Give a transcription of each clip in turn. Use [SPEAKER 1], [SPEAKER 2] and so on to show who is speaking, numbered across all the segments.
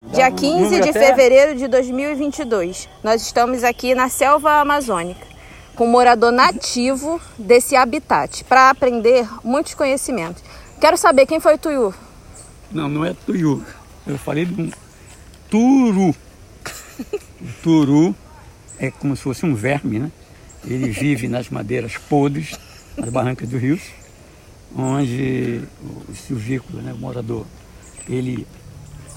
[SPEAKER 1] Dia 15 de fevereiro de 2022, nós estamos aqui na selva amazônica, com um morador nativo desse habitat, para aprender muitos conhecimentos. Quero saber quem foi o Tuiu.
[SPEAKER 2] Não, não é Tuiu. Eu falei de um turu. O turu é como se fosse um verme, né? Ele vive nas madeiras podres, nas barrancas dos rios, onde o silvícola, né, o morador, ele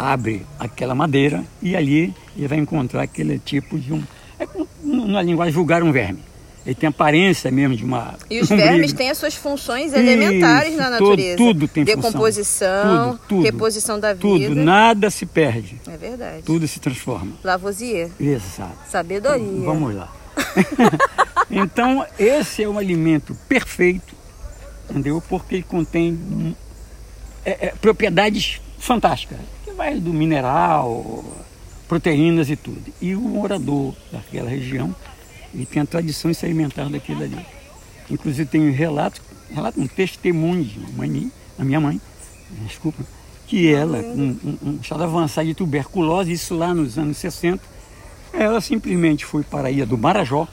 [SPEAKER 2] abre aquela madeira e ali ele vai encontrar aquele tipo de um. É como na linguagem vulgar um verme. Ele tem aparência mesmo de uma.
[SPEAKER 1] E os vermes têm as suas funções elementares Isso, na natureza.
[SPEAKER 2] Tudo, tudo tem
[SPEAKER 1] Decomposição,
[SPEAKER 2] tudo, tudo,
[SPEAKER 1] reposição da vida.
[SPEAKER 2] Tudo, nada se perde.
[SPEAKER 1] É verdade.
[SPEAKER 2] Tudo se transforma.
[SPEAKER 1] Lavoisier.
[SPEAKER 2] Exato.
[SPEAKER 1] Sabedoria.
[SPEAKER 2] Então, vamos lá. então, esse é um alimento perfeito, entendeu? Porque ele contém é, é, propriedades fantásticas vai do mineral, proteínas e tudo. E o morador daquela região, ele tem a tradição de se alimentar daquilo ali. Inclusive tem um relato, relato um testemunho de mãe, a minha mãe, desculpa, que ela, um, um, um estado avançado de tuberculose, isso lá nos anos 60, ela simplesmente foi para a ilha do Marajó,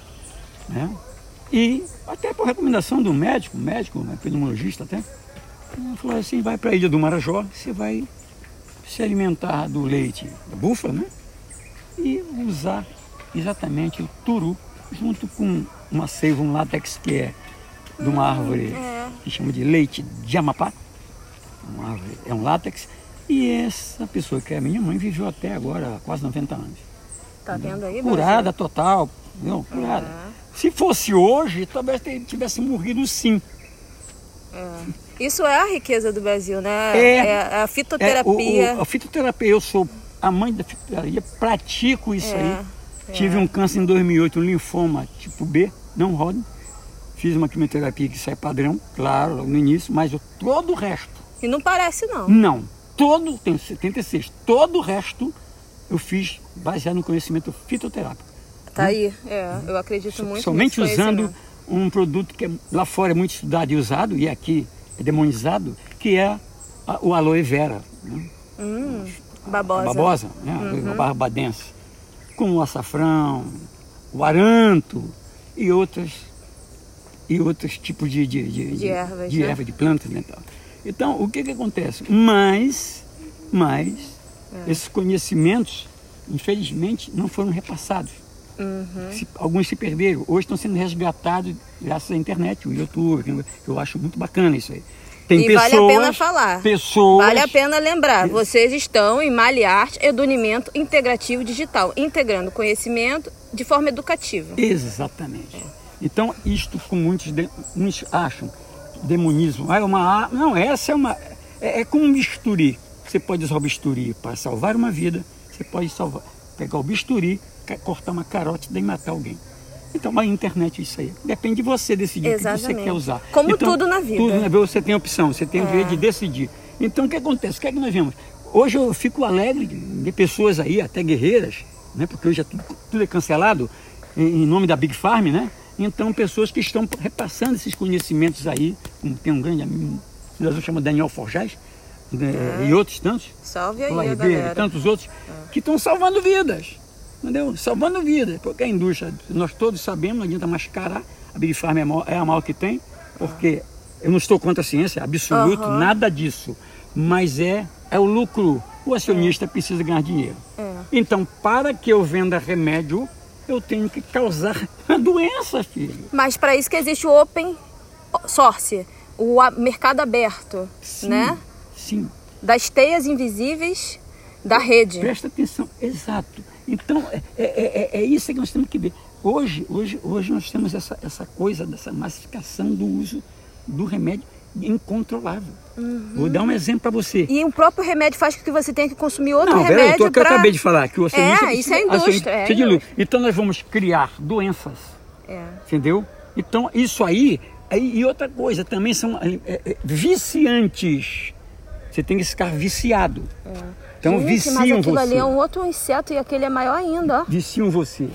[SPEAKER 2] né? E até por recomendação do médico, médico, né, pneumologista até, falou assim, vai para a ilha do Marajó, você vai se alimentar do leite da búfala, né? E usar exatamente o turu junto com uma seiva, um látex que é de uma árvore é. que chama de leite de amapá. Uma árvore, é um látex. E essa pessoa que é minha mãe viveu até agora quase 90 anos.
[SPEAKER 1] Tá vendo aí?
[SPEAKER 2] Curada Brasil? total, não, curada. É. Se fosse hoje, talvez tivesse morrido sim.
[SPEAKER 1] É. Isso é a riqueza do Brasil, né? É, é a fitoterapia.
[SPEAKER 2] É, o, o, a fitoterapia, eu sou a mãe da fitoterapia, pratico isso é, aí. É. Tive um câncer em 2008, um linfoma tipo B, não roda. Fiz uma quimioterapia que sai padrão, claro, no início, mas eu, todo o resto.
[SPEAKER 1] E não parece não.
[SPEAKER 2] Não. Todo, tenho 76, todo o resto eu fiz baseado no conhecimento fitoterápico.
[SPEAKER 1] Tá hum? aí, é, eu acredito muito
[SPEAKER 2] Somente usando um produto que é, lá fora é muito estudado e usado, e aqui é demonizado, que é a, o aloe vera. Né?
[SPEAKER 1] Hum, babosa.
[SPEAKER 2] A babosa, né? Uhum. a barbadense. Com o açafrão, o aranto e outras e outros tipos de, de, de,
[SPEAKER 1] de ervas,
[SPEAKER 2] de,
[SPEAKER 1] né?
[SPEAKER 2] erva, de plantas. Né? Então, o que, que acontece? Mas, mas é. esses conhecimentos, infelizmente, não foram repassados.
[SPEAKER 1] Uhum.
[SPEAKER 2] Se, alguns se perderam, hoje estão sendo resgatados graças à internet, o YouTube, eu acho muito bacana isso aí.
[SPEAKER 1] Tem e pessoas, vale a pena falar.
[SPEAKER 2] Pessoas,
[SPEAKER 1] vale a pena lembrar, vocês estão em Maliarte Edunimento Integrativo Digital, integrando conhecimento de forma educativa.
[SPEAKER 2] Exatamente. É. Então, isto com muitos, muitos acham demonismo. Ah, é uma Não, essa é uma. É, é como um bisturi. Você pode usar o bisturi para salvar uma vida, você pode salvar, pegar o bisturi cortar uma carótida e matar alguém. Então, a internet é isso aí. Depende de você decidir Exatamente. o que você quer usar.
[SPEAKER 1] Como
[SPEAKER 2] então,
[SPEAKER 1] tudo na vida.
[SPEAKER 2] Tudo na vida você tem opção, você tem é. o direito de decidir. Então, o que acontece? O que é que nós vemos? Hoje eu fico alegre de pessoas aí, até guerreiras, né? porque hoje é tudo, tudo é cancelado em, nome da Big Farm, né? Então, pessoas que estão repassando esses conhecimentos aí, como tem um grande amigo, que chama Daniel Forjás, né? é. e outros tantos,
[SPEAKER 1] Salve aí,
[SPEAKER 2] Ribeiro, e tantos outros, é. que estão salvando vidas entendeu? Salvando vidas, porque a indústria, nós todos sabemos, não adianta mascarar, a Big Pharma é, é a maior que tem, porque eu não estou contra a ciência, absoluto, uhum. nada disso, mas é, é o lucro, o acionista é. precisa ganhar dinheiro.
[SPEAKER 1] É.
[SPEAKER 2] Então, para que eu venda remédio, eu tenho que causar a doença, filho.
[SPEAKER 1] Mas para isso que existe o open source, o mercado aberto,
[SPEAKER 2] sim,
[SPEAKER 1] né?
[SPEAKER 2] Sim.
[SPEAKER 1] Das teias invisíveis da rede.
[SPEAKER 2] Presta atenção, exato. Então, é, é, é, é, isso que nós temos que ver. Hoje, hoje, hoje nós temos essa, essa coisa dessa massificação do uso do remédio incontrolável.
[SPEAKER 1] Uhum.
[SPEAKER 2] Vou dar um exemplo para você.
[SPEAKER 1] E o próprio remédio faz com que você tenha que consumir outro
[SPEAKER 2] Não,
[SPEAKER 1] remédio. Não,
[SPEAKER 2] eu, pra... eu acabei de falar que o
[SPEAKER 1] acionista... É, isso é indústria. É
[SPEAKER 2] indústria. Então nós vamos criar doenças.
[SPEAKER 1] É.
[SPEAKER 2] Entendeu? Então isso aí. E outra coisa, também são é, é, viciantes. Você tem que ficar viciado.
[SPEAKER 1] É.
[SPEAKER 2] Então
[SPEAKER 1] Gente,
[SPEAKER 2] viciam
[SPEAKER 1] mas aquilo
[SPEAKER 2] você.
[SPEAKER 1] ali é um outro inseto e aquele é maior ainda, ó.
[SPEAKER 2] Viciam você.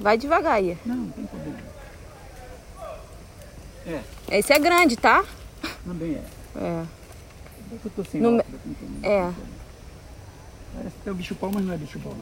[SPEAKER 1] Vai devagar aí.
[SPEAKER 2] Não, não tem problema.
[SPEAKER 1] É. Esse é grande, tá?
[SPEAKER 2] Também é.
[SPEAKER 1] É.
[SPEAKER 2] Eu tô sem
[SPEAKER 1] no...
[SPEAKER 2] óculos,
[SPEAKER 1] É.
[SPEAKER 2] É o bicho-pau, mas não é bicho-pau.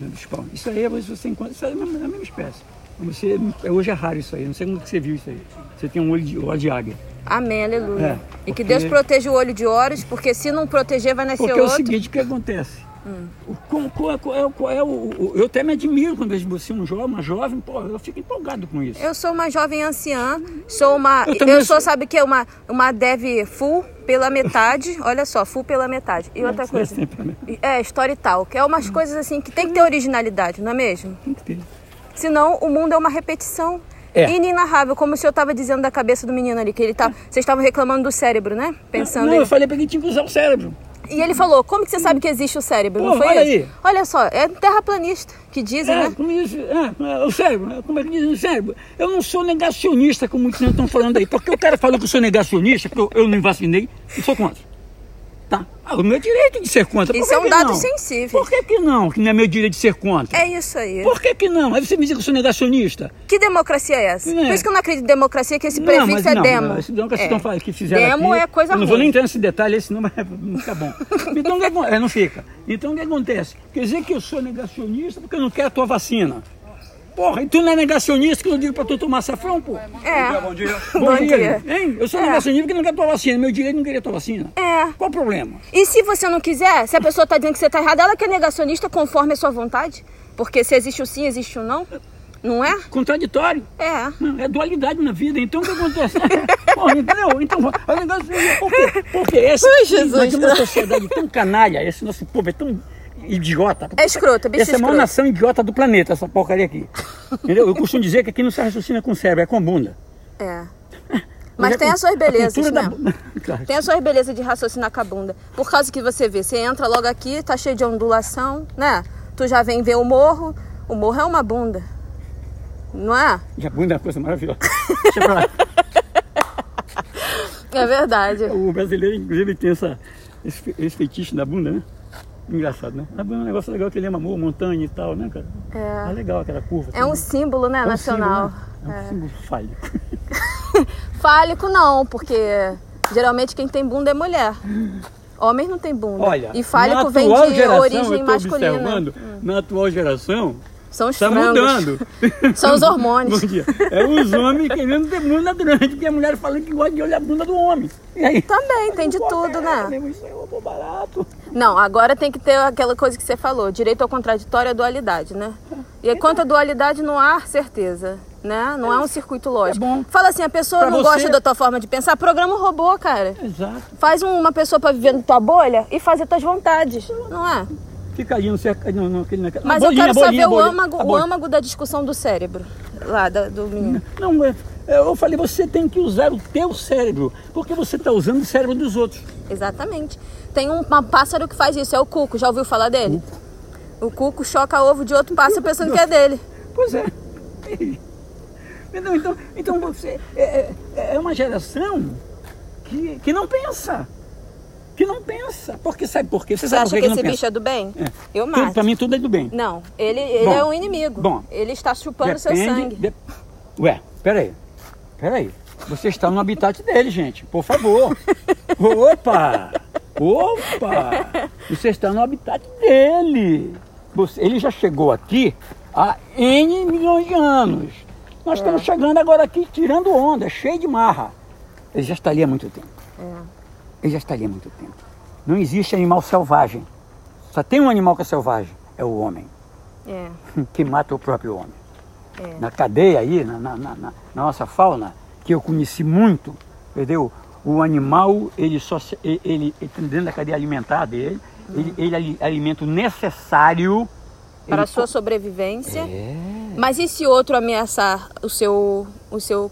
[SPEAKER 2] Não é bicho-pau. Isso aí é você encontra, isso aí é a mesma, é a mesma espécie. Você, hoje é raro isso aí, não sei como que você viu isso aí. Você tem um olho de, olho de águia.
[SPEAKER 1] Amém, aleluia.
[SPEAKER 2] É,
[SPEAKER 1] e que
[SPEAKER 2] porque-
[SPEAKER 1] Deus proteja o olho de Horus, porque se não proteger vai nascer
[SPEAKER 2] Porque é o
[SPEAKER 1] outro.
[SPEAKER 2] seguinte, o que acontece?
[SPEAKER 1] Hum.
[SPEAKER 2] O- Qual, qual- qual é, qual é o, Eu até me admiro quando vejo você, um jovem, uma jovem, pô, eu fico empolgado com isso.
[SPEAKER 1] Eu sou uma jovem anciã, sou uma.
[SPEAKER 2] Eu
[SPEAKER 1] Eu, sou,
[SPEAKER 2] sou.
[SPEAKER 1] sabe o que? Uma, uma dev full pela metade. Olha só, full pela metade. E outra
[SPEAKER 2] é
[SPEAKER 1] coisa. É, história e tal. Que é umas coisas assim que tem que ter originalidade, não é mesmo?
[SPEAKER 2] Tem que ter.
[SPEAKER 1] Senão o mundo é uma repetição.
[SPEAKER 2] É.
[SPEAKER 1] Inenarrável, como o senhor estava dizendo da cabeça do menino ali, que ele tá. Vocês estavam reclamando do cérebro, né? Pensando
[SPEAKER 2] Não,
[SPEAKER 1] em-
[SPEAKER 2] eu falei pra que tinha que usar o cérebro.
[SPEAKER 1] E ele falou, como que você sabe que existe o cérebro?
[SPEAKER 2] Pô,
[SPEAKER 1] não foi
[SPEAKER 2] olha
[SPEAKER 1] isso?
[SPEAKER 2] aí.
[SPEAKER 1] Olha só, é terraplanista que dizem,
[SPEAKER 2] É,
[SPEAKER 1] né?
[SPEAKER 2] como isso, é, é, o cérebro, é, como é que diz o cérebro? Eu não sou negacionista, como muitos estão falando aí. Porque o cara falou que eu sou negacionista, porque eu, eu não vacinei, eu sou contra. Tá? Ah, o meu direito de ser contra.
[SPEAKER 1] Isso é um dado
[SPEAKER 2] não?
[SPEAKER 1] sensível.
[SPEAKER 2] Por que, que não? Que não é meu direito de ser contra?
[SPEAKER 1] É isso aí.
[SPEAKER 2] Por que, que não? Aí você me diz que eu sou negacionista.
[SPEAKER 1] Que democracia é essa?
[SPEAKER 2] É.
[SPEAKER 1] Por isso que eu não acredito em democracia, que esse
[SPEAKER 2] Não,
[SPEAKER 1] prefixo
[SPEAKER 2] mas
[SPEAKER 1] é
[SPEAKER 2] não,
[SPEAKER 1] demo.
[SPEAKER 2] não, Esse não que vocês
[SPEAKER 1] É.
[SPEAKER 2] estão falando que fizeram
[SPEAKER 1] Demo
[SPEAKER 2] aqui,
[SPEAKER 1] é coisa
[SPEAKER 2] Eu não
[SPEAKER 1] ruim.
[SPEAKER 2] vou nem entrar nesse detalhe, senão vai- não fica bom. Então, o que acon- é, não fica. Então, o que acontece? Quer dizer que eu sou negacionista porque eu não quero a tua vacina. Porra, e tu não é negacionista que eu digo pra tu tomar safrão, pô?
[SPEAKER 1] É.
[SPEAKER 3] Bom dia.
[SPEAKER 1] Bom dia.
[SPEAKER 2] Hein? Eu sou
[SPEAKER 1] É.
[SPEAKER 2] negacionista porque não quero a tua vacina. Meu direito não queria tua vacina.
[SPEAKER 1] É.
[SPEAKER 2] Qual o problema?
[SPEAKER 1] E se você não quiser, se a pessoa está dizendo que você está errada, ela que é negacionista conforme a sua vontade? Porque se existe o sim, existe o não. Não é?
[SPEAKER 2] Contraditório.
[SPEAKER 1] É.
[SPEAKER 2] Não, É dualidade na vida. Então o que acontece? Porra, entendeu? Então, a negação- por quê? Porque esse,
[SPEAKER 1] Ai, Jesus.
[SPEAKER 2] nós uma sociedade tão canalha, esse nosso povo é tão idiota.
[SPEAKER 1] É escroto, bicho
[SPEAKER 2] Essa é a maior
[SPEAKER 1] escroto.
[SPEAKER 2] nação idiota do planeta, essa porcaria aqui. Entendeu? Eu costumo dizer que aqui não se raciocina com cérebro, é com bunda.
[SPEAKER 1] É. Mas
[SPEAKER 2] Hoje
[SPEAKER 1] tem
[SPEAKER 2] a
[SPEAKER 1] as suas belezas,
[SPEAKER 2] da
[SPEAKER 1] né?
[SPEAKER 2] bu- Claro.
[SPEAKER 1] Tem as suas belezas de raciocinar com a bunda. Por causa que você vê, você entra logo aqui, tá cheio de ondulação, né? Tu já vem ver o morro. O morro é uma bunda. Não é?
[SPEAKER 2] E a bunda é uma coisa maravilhosa. Deixa pra lá.
[SPEAKER 1] É verdade.
[SPEAKER 2] O brasileiro, inclusive, tem essa, esse, esse feitiço na bunda, né? Engraçado, né? É um negócio legal que lembra amor, montanha e tal, né, cara?
[SPEAKER 1] É.
[SPEAKER 2] É legal aquela curva.
[SPEAKER 1] É um símbolo, né,
[SPEAKER 2] É um
[SPEAKER 1] nacional.
[SPEAKER 2] símbolo, né? É um símbolo fálico.
[SPEAKER 1] Fálico não, porque geralmente quem tem bunda é mulher. Homem não tem bunda.
[SPEAKER 2] Olha,
[SPEAKER 1] e fálico vem de
[SPEAKER 2] geração,
[SPEAKER 1] origem
[SPEAKER 2] eu
[SPEAKER 1] masculina.
[SPEAKER 2] observando, Na atual geração,
[SPEAKER 1] São os
[SPEAKER 2] está
[SPEAKER 1] frangos.
[SPEAKER 2] mudando.
[SPEAKER 1] São os hormônios.
[SPEAKER 2] Bom dia. É os homens querendo ter bunda grande, porque a mulher falando que gosta de olhar a bunda do homem. E aí?
[SPEAKER 1] Também, tem de tudo,
[SPEAKER 2] é,
[SPEAKER 1] né?
[SPEAKER 2] mesmo, Isso é barato.
[SPEAKER 1] Não, agora tem que ter aquela coisa que você falou, direito ao contraditório e a dualidade, né? E quanto à dualidade não há certeza, né? Não é um circuito lógico.
[SPEAKER 2] É.
[SPEAKER 1] Fala assim, a pessoa
[SPEAKER 2] Pra
[SPEAKER 1] não
[SPEAKER 2] você-
[SPEAKER 1] gosta da tua forma de pensar, programa um robô, cara.
[SPEAKER 2] Exato.
[SPEAKER 1] Faz um- uma pessoa pra viver na tua bolha e fazer tuas vontades, não é?
[SPEAKER 2] Fica ali no naquela-
[SPEAKER 1] Mas
[SPEAKER 2] a
[SPEAKER 1] eu
[SPEAKER 2] bolinha,
[SPEAKER 1] quero
[SPEAKER 2] a bolinha,
[SPEAKER 1] saber o
[SPEAKER 2] bolinha,
[SPEAKER 1] âmago, o
[SPEAKER 2] bolinha.
[SPEAKER 1] âmago da discussão do cérebro, lá da- do menino.
[SPEAKER 2] Não, é- eu falei, você tem que usar o teu cérebro, porque você está usando o cérebro dos outros.
[SPEAKER 1] Exatamente. Tem um, um pássaro que faz isso, é o cuco. Já ouviu falar dele? O cuco choca ovo de outro pássaro pensando que é dele.
[SPEAKER 2] Pois é. Então, então, então você é, é- é uma geração que, que não pensa. Que não pensa. Porque sabe por quê? Você
[SPEAKER 1] Você
[SPEAKER 2] sabe
[SPEAKER 1] acha que
[SPEAKER 2] que,
[SPEAKER 1] esse bicho
[SPEAKER 2] pensa?
[SPEAKER 1] é do bem?
[SPEAKER 2] É.
[SPEAKER 1] Eu mato.
[SPEAKER 2] pra mim tudo é do bem.
[SPEAKER 1] Não, ele, ele
[SPEAKER 2] Bom,
[SPEAKER 1] é um inimigo.
[SPEAKER 2] bom.
[SPEAKER 1] ele está chupando seu
[SPEAKER 2] Depende.
[SPEAKER 1] sangue.
[SPEAKER 2] de- Ué, peraí. Peraí. Você está no habitat dele, gente. Por favor. Opa! Opa! Você está no habitat dele. Você- ele já chegou aqui há N milhões de anos. Nós estamos chegando agora aqui tirando onda, cheio de marra. Ele já está ali há muito tempo. Ele já está ali há muito tempo. Não existe animal selvagem. Só tem um animal que é selvagem, é o homem
[SPEAKER 1] É,
[SPEAKER 2] que mata o próprio homem.
[SPEAKER 1] É.
[SPEAKER 2] Na cadeia aí, na, na- na- na- nossa fauna, que eu conheci muito, entendeu? O animal, ele só se- ele, ele, ele tem dentro da cadeia alimentar dele, ele, ele ali- alimenta o necessário.
[SPEAKER 1] para
[SPEAKER 2] ele
[SPEAKER 1] a sua sobrevivência.
[SPEAKER 2] É.
[SPEAKER 1] Mas e se outro ameaçar o seu. O seu.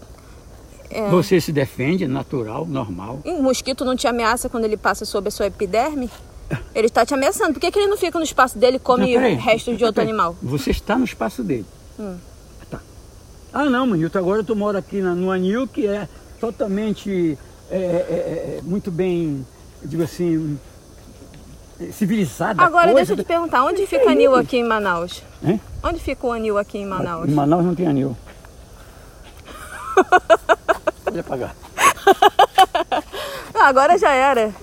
[SPEAKER 1] É.
[SPEAKER 2] Você se defende, natural, normal.
[SPEAKER 1] Um mosquito não te ameaça quando ele passa sobre a sua epiderme? Ele está te ameaçando. Por que, que ele não fica no espaço dele e come
[SPEAKER 2] Não,
[SPEAKER 1] restos de outro
[SPEAKER 2] Peraí.
[SPEAKER 1] animal?
[SPEAKER 2] Você está no espaço dele.
[SPEAKER 1] Hum.
[SPEAKER 2] Tá. Ah não, Manilton, agora tu mora aqui na, no Anil, que é totalmente é, é, é, muito bem, digo assim, civilizada.
[SPEAKER 1] Agora,
[SPEAKER 2] coisa.
[SPEAKER 1] deixa eu te perguntar, onde fica o anil aqui em Manaus?
[SPEAKER 2] Hein?
[SPEAKER 1] Onde fica o anil aqui em Manaus?
[SPEAKER 2] Em Manaus não tem anil. Pode apagar.
[SPEAKER 1] Ah, agora já era.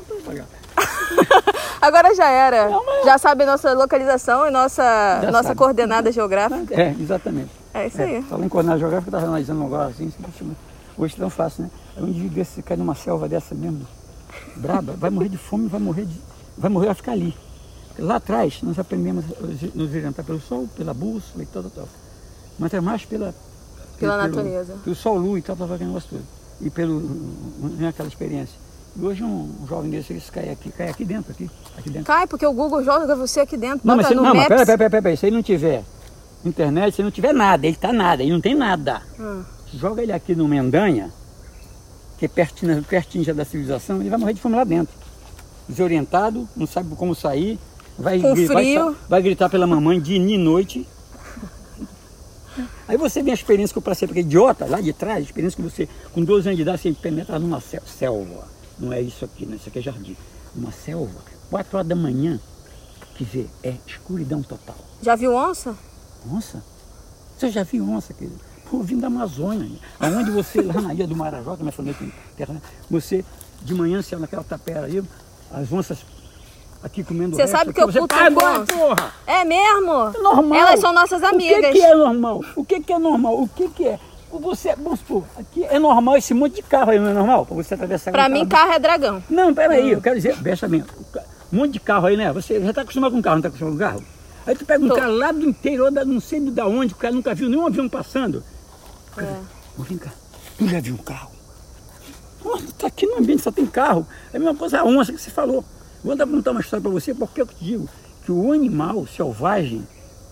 [SPEAKER 1] Agora já era. Não, mas... Já sabe nossa localização e nossa, nossa sabe. coordenada geográfica.
[SPEAKER 2] É, exatamente.
[SPEAKER 1] É isso aí.
[SPEAKER 2] Falando em coordenada geográfica, eu estava analisando agora assim, hoje tão fácil, né? É um indivíduo desse cai numa selva dessa mesmo, braba, vai morrer de fome, vai morrer de. Vai morrer, vai ficar ali. Lá atrás nós aprendemos a nos orientar pelo sol, pela bússola e tal, tal, tal. Mas é mais pela.
[SPEAKER 1] Pela pelo, natureza.
[SPEAKER 2] Pelo sol, luz e tal, tal, aquele negócio todo. E pelo. Né, aquela experiência. E hoje um, jovem desse cai aqui, cai aqui dentro, aqui, aqui dentro.
[SPEAKER 1] Cai, porque o Google joga você aqui dentro.
[SPEAKER 2] Não, mas, se, não, mas peraí, peraí, peraí, pera, se ele não tiver internet, se ele não tiver nada, ele tá nada, ele não tem nada. Hum. Joga ele aqui no Mendanha, que é pertinho, pertinho já da civilização, ele vai morrer de fome lá dentro. Desorientado, não sabe como sair, vai, vai, vai gritar pela mamãe de noite. Aí você vê a experiência que eu passei, porque idiota, lá de trás, a experiência que você, com 12 anos de idade, você penetra numa selva. Não é isso aqui, não, isso aqui é jardim. Uma selva, 4 horas da manhã, quer dizer, é escuridão total.
[SPEAKER 1] Já viu onça?
[SPEAKER 2] Onça? Você já viu onça, querido? Pô, vindo da Amazônia. Aonde você, lá na ilha do Marajó, que é família tem terra, né? você, de manhã, você naquela tapera aí, as onças aqui comendo
[SPEAKER 1] Você sabe que eu puto
[SPEAKER 2] agora, porra!
[SPEAKER 1] É mesmo?
[SPEAKER 2] É normal.
[SPEAKER 1] Elas são nossas amigas.
[SPEAKER 2] O que, que é normal? O que, que é normal? O que, que é? Você, vamos supor, aqui é normal esse monte de carro aí, não é normal? Para você atravessar
[SPEAKER 1] Pra mim, carro é dragão.
[SPEAKER 2] Não, peraí, hum. eu quero dizer, veja bem, um monte de carro aí, né? Você já está acostumado com carro, não está acostumado com carro? Aí tu pega um Tô. cara lá do interior, da, não sei de onde, o cara nunca viu nenhum avião passando. Cara, é. vem cá, tu já viu um carro? Oh, tá aqui no ambiente, só tem carro. É a mesma coisa a onça que você falou. Vou dar contar uma história para você, porque eu te digo que o animal selvagem,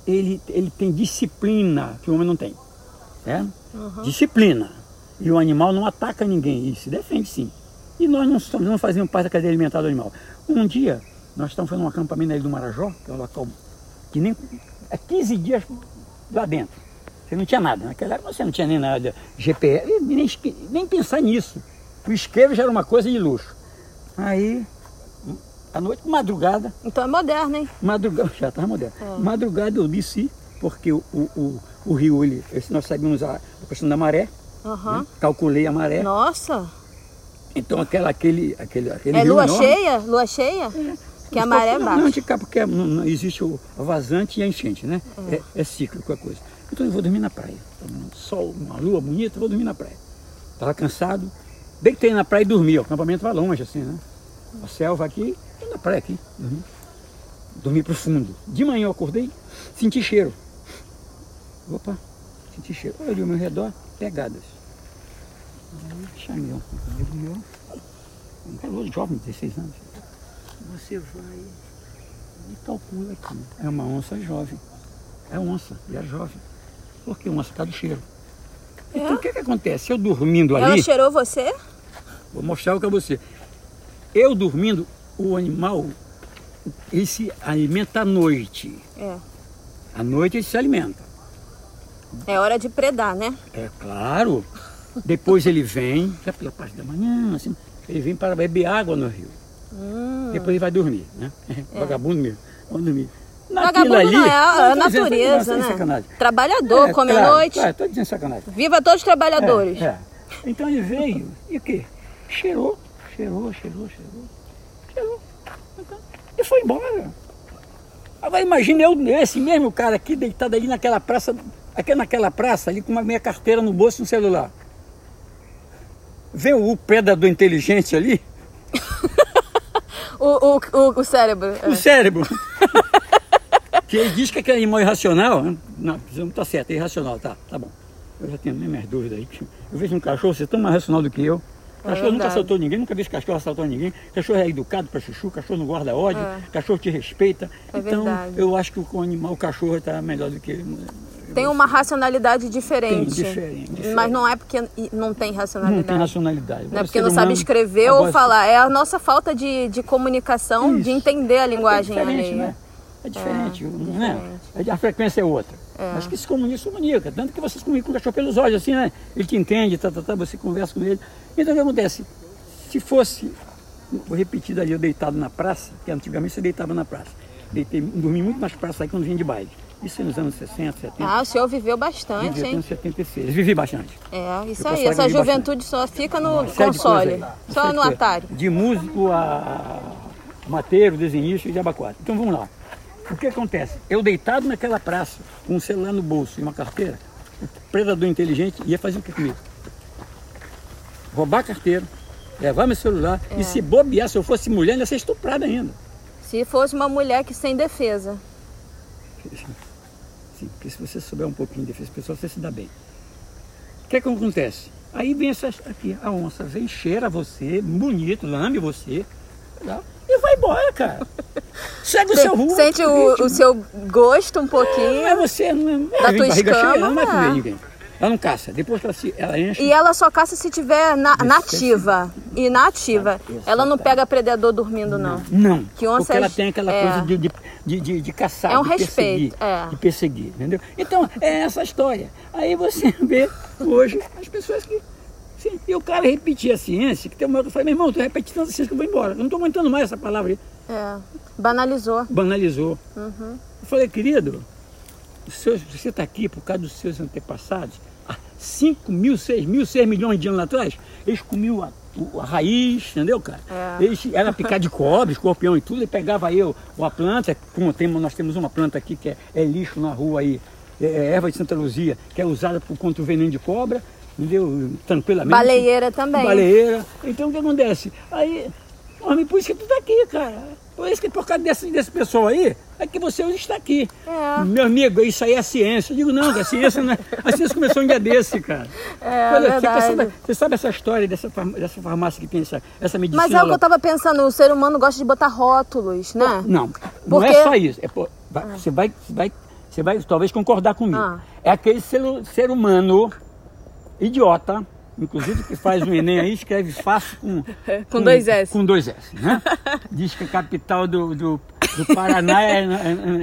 [SPEAKER 2] ele, ele tem disciplina que o homem não tem. É? Uhum. Disciplina. E o animal não ataca ninguém, e se defende sim. E nós não, estamos, não fazemos parte da cadeia alimentar do animal. Um dia, nós estamos fazendo um acampamento na Ilha do Marajó, que é um local que nem há 15 dias lá dentro. Você não tinha nada. Naquela época você não tinha nem nada, GPS, nem, nem pensar nisso. O isqueiro já era uma coisa de luxo. Aí, à noite, madrugada.
[SPEAKER 1] Então é moderno, hein?
[SPEAKER 2] Madrugada, já estava moderno. É. Madrugada eu desci, porque o, o, o, rio, ele, nós sabíamos a, a questão da maré. Uhum. Né? Calculei a maré.
[SPEAKER 1] Nossa!
[SPEAKER 2] Então aquela, aquele, aquele, aquele
[SPEAKER 1] É lua enorme, cheia? Lua cheia? É. Que a maré baixa.
[SPEAKER 2] Não, de cá, porque não, não, existe o vazante e a enchente, né? É, é, é cíclico a coisa. Então eu vou dormir na praia. Um sol, uma lua bonita, vou dormir na praia. Estava cansado. Bem que tem na praia e dormi, o acampamento vai longe, assim, né? A selva aqui, na praia aqui. Dormi. Dormi profundo. De manhã eu acordei, senti cheiro. Opa, senti cheiro. Olhei ao meu redor, pegadas. Aí, chamei um um garoto jovem, 16 anos você vai e calcula aqui. É uma onça jovem. É onça, e é jovem. Porque onça está do cheiro. É? Então o que, que acontece? Eu dormindo ali.
[SPEAKER 1] Ela cheirou você?
[SPEAKER 2] Vou mostrar o que é você. Eu dormindo, o animal ele se alimenta à noite.
[SPEAKER 1] É.
[SPEAKER 2] À noite ele se alimenta.
[SPEAKER 1] É hora de predar, né?
[SPEAKER 2] É claro. Depois ele vem, já pela parte da manhã, assim, ele vem para beber água no rio. Hum. Depois ele vai dormir, né? É. Vagabundo mesmo. Vamos dormir.
[SPEAKER 1] Naquilo Vagabundo ali, não, é a, a natureza, né? Trabalhador, é, come claro, noite.
[SPEAKER 2] Claro, tô dizendo sacanagem.
[SPEAKER 1] Viva todos os trabalhadores.
[SPEAKER 2] É, é. Então ele veio e o quê? Cheirou, cheirou, cheirou, cheirou. E foi embora. Agora imagine eu, esse mesmo cara aqui, deitado ali naquela praça, aqui naquela praça, ali com uma minha carteira no bolso e um celular. Vem o predador inteligente ali,
[SPEAKER 1] o, o, o, o cérebro.
[SPEAKER 2] O é. cérebro. que ele diz que aquele animal irracional. Não, não está certo, é irracional, tá, tá bom. Eu já tenho nem minhas dúvidas aí. Eu vejo um cachorro ser tão mais racional do que eu. É cachorro é nunca assaltou ninguém, nunca vi cachorro assaltar ninguém. Cachorro é educado para chuchu, cachorro não guarda ódio, é. cachorro te respeita. É então, verdade. eu acho que o animal, o cachorro está melhor do que
[SPEAKER 1] tem uma racionalidade diferente.
[SPEAKER 2] Tem, diferente, diferente,
[SPEAKER 1] Mas não é porque não tem racionalidade.
[SPEAKER 2] Não tem racionalidade.
[SPEAKER 1] Não é porque não sabe escrever ou falar. É a nossa falta de, de comunicação, Isso. de entender a linguagem é
[SPEAKER 2] alheia. Né? É diferente, é, né? É, a frequência é outra. É. Mas que se comunica, se comunica. Tanto que você se comunica com o cachorro pelos olhos, assim, né? Ele te entende, tá, tá, tá, você conversa com ele. Então o que acontece? Se fosse, vou repetir ali, eu deitado na praça, que antigamente você deitava na praça. Deitei, dormi muito nas praças aí quando vinha de baile. Isso nos anos 60, 70.
[SPEAKER 1] Ah, o senhor viveu bastante,
[SPEAKER 2] Vivi
[SPEAKER 1] hein?
[SPEAKER 2] até 76. Vivi bastante.
[SPEAKER 1] É, isso aí. Essa juventude bastante. só fica no console. Só no Atari.
[SPEAKER 2] De músico a, mateiro, desenhista e quatro. Então vamos lá. O que acontece? Eu deitado naquela praça, com um celular no bolso e uma carteira, o predador inteligente ia fazer o que comigo? Roubar a carteira, levar meu celular
[SPEAKER 1] É.
[SPEAKER 2] e se bobear, se eu fosse mulher, ia ser estuprada ainda.
[SPEAKER 1] Se fosse uma mulher que sem defesa.
[SPEAKER 2] Sim, porque se você souber um pouquinho de defesa pessoal, você se dá bem. O que, é que acontece? Aí vem essa aqui, a onça vem, cheira você, bonito, lambe você, tá? e vai embora, cara. Segue o seu rumo.
[SPEAKER 1] Sente o, o seu gosto um pouquinho.
[SPEAKER 2] Não é você, não é.
[SPEAKER 1] Da tua
[SPEAKER 2] barriga cheia, ela não vai
[SPEAKER 1] escama,
[SPEAKER 2] comer ninguém. Ela não caça. Depois que ela, se, ela enche.
[SPEAKER 1] E ela só caça se tiver na, nativa. E nativa.
[SPEAKER 2] Isso,
[SPEAKER 1] Ela não pega predador dormindo, não.
[SPEAKER 2] Não,
[SPEAKER 1] Que onça
[SPEAKER 2] porque ela
[SPEAKER 1] é-
[SPEAKER 2] tem aquela
[SPEAKER 1] é.
[SPEAKER 2] coisa de, de, de, de, de caçar,
[SPEAKER 1] É um
[SPEAKER 2] de
[SPEAKER 1] respeito,
[SPEAKER 2] perseguir,
[SPEAKER 1] é.
[SPEAKER 2] de perseguir, entendeu? Então, é essa história. Aí você vê hoje as pessoas que... Sim, e o cara repetir a ciência, que tem uma hora que eu falei, meu irmão, tu repete tanta ciência que eu vou embora. Eu não estou aguentando mais essa palavra aí.
[SPEAKER 1] É. Banalizou.
[SPEAKER 2] Banalizou.
[SPEAKER 1] Uhum.
[SPEAKER 2] Eu falei, querido, seus- você está aqui por causa dos seus antepassados, há 5 mil, 6 mil, 6 milhões de anos atrás, eles comiam a, a raiz, entendeu, cara?
[SPEAKER 1] É.
[SPEAKER 2] Eles era picar de cobre, escorpião e tudo, e pegava aí o- a planta, como tem, nós temos uma planta aqui que é, é lixo na rua aí, é, é erva de Santa Luzia, que é usada por, contra o veneno de cobra, entendeu? Tranquilamente.
[SPEAKER 1] Baleeira também.
[SPEAKER 2] Baleeira. Então o que acontece? Aí, homem, por isso que tu tá aqui, cara. Por isso que por causa desse, desse pessoal aí, é que você hoje está aqui.
[SPEAKER 1] É.
[SPEAKER 2] Meu amigo, isso aí é ciência. Eu digo, não, a ciência não é. A ciência começou um dia desse, cara.
[SPEAKER 1] É,
[SPEAKER 2] Olha, você,
[SPEAKER 1] verdade.
[SPEAKER 2] sabe, você sabe essa história dessa, dessa farmácia que tem essa, essa medicina?
[SPEAKER 1] Mas é o que eu tava pensando, o ser humano gosta de botar rótulos, né?
[SPEAKER 2] Não, não
[SPEAKER 1] Porque-
[SPEAKER 2] é só isso. É, pô, vai- Você vai, você vai, você vai talvez concordar comigo.
[SPEAKER 1] Ah.
[SPEAKER 2] É aquele ser, ser humano idiota, inclusive que faz o Enem aí, escreve fácil com,
[SPEAKER 1] Com dois S.
[SPEAKER 2] Com dois S, né? Diz que a capital do, do, do Paraná é, é,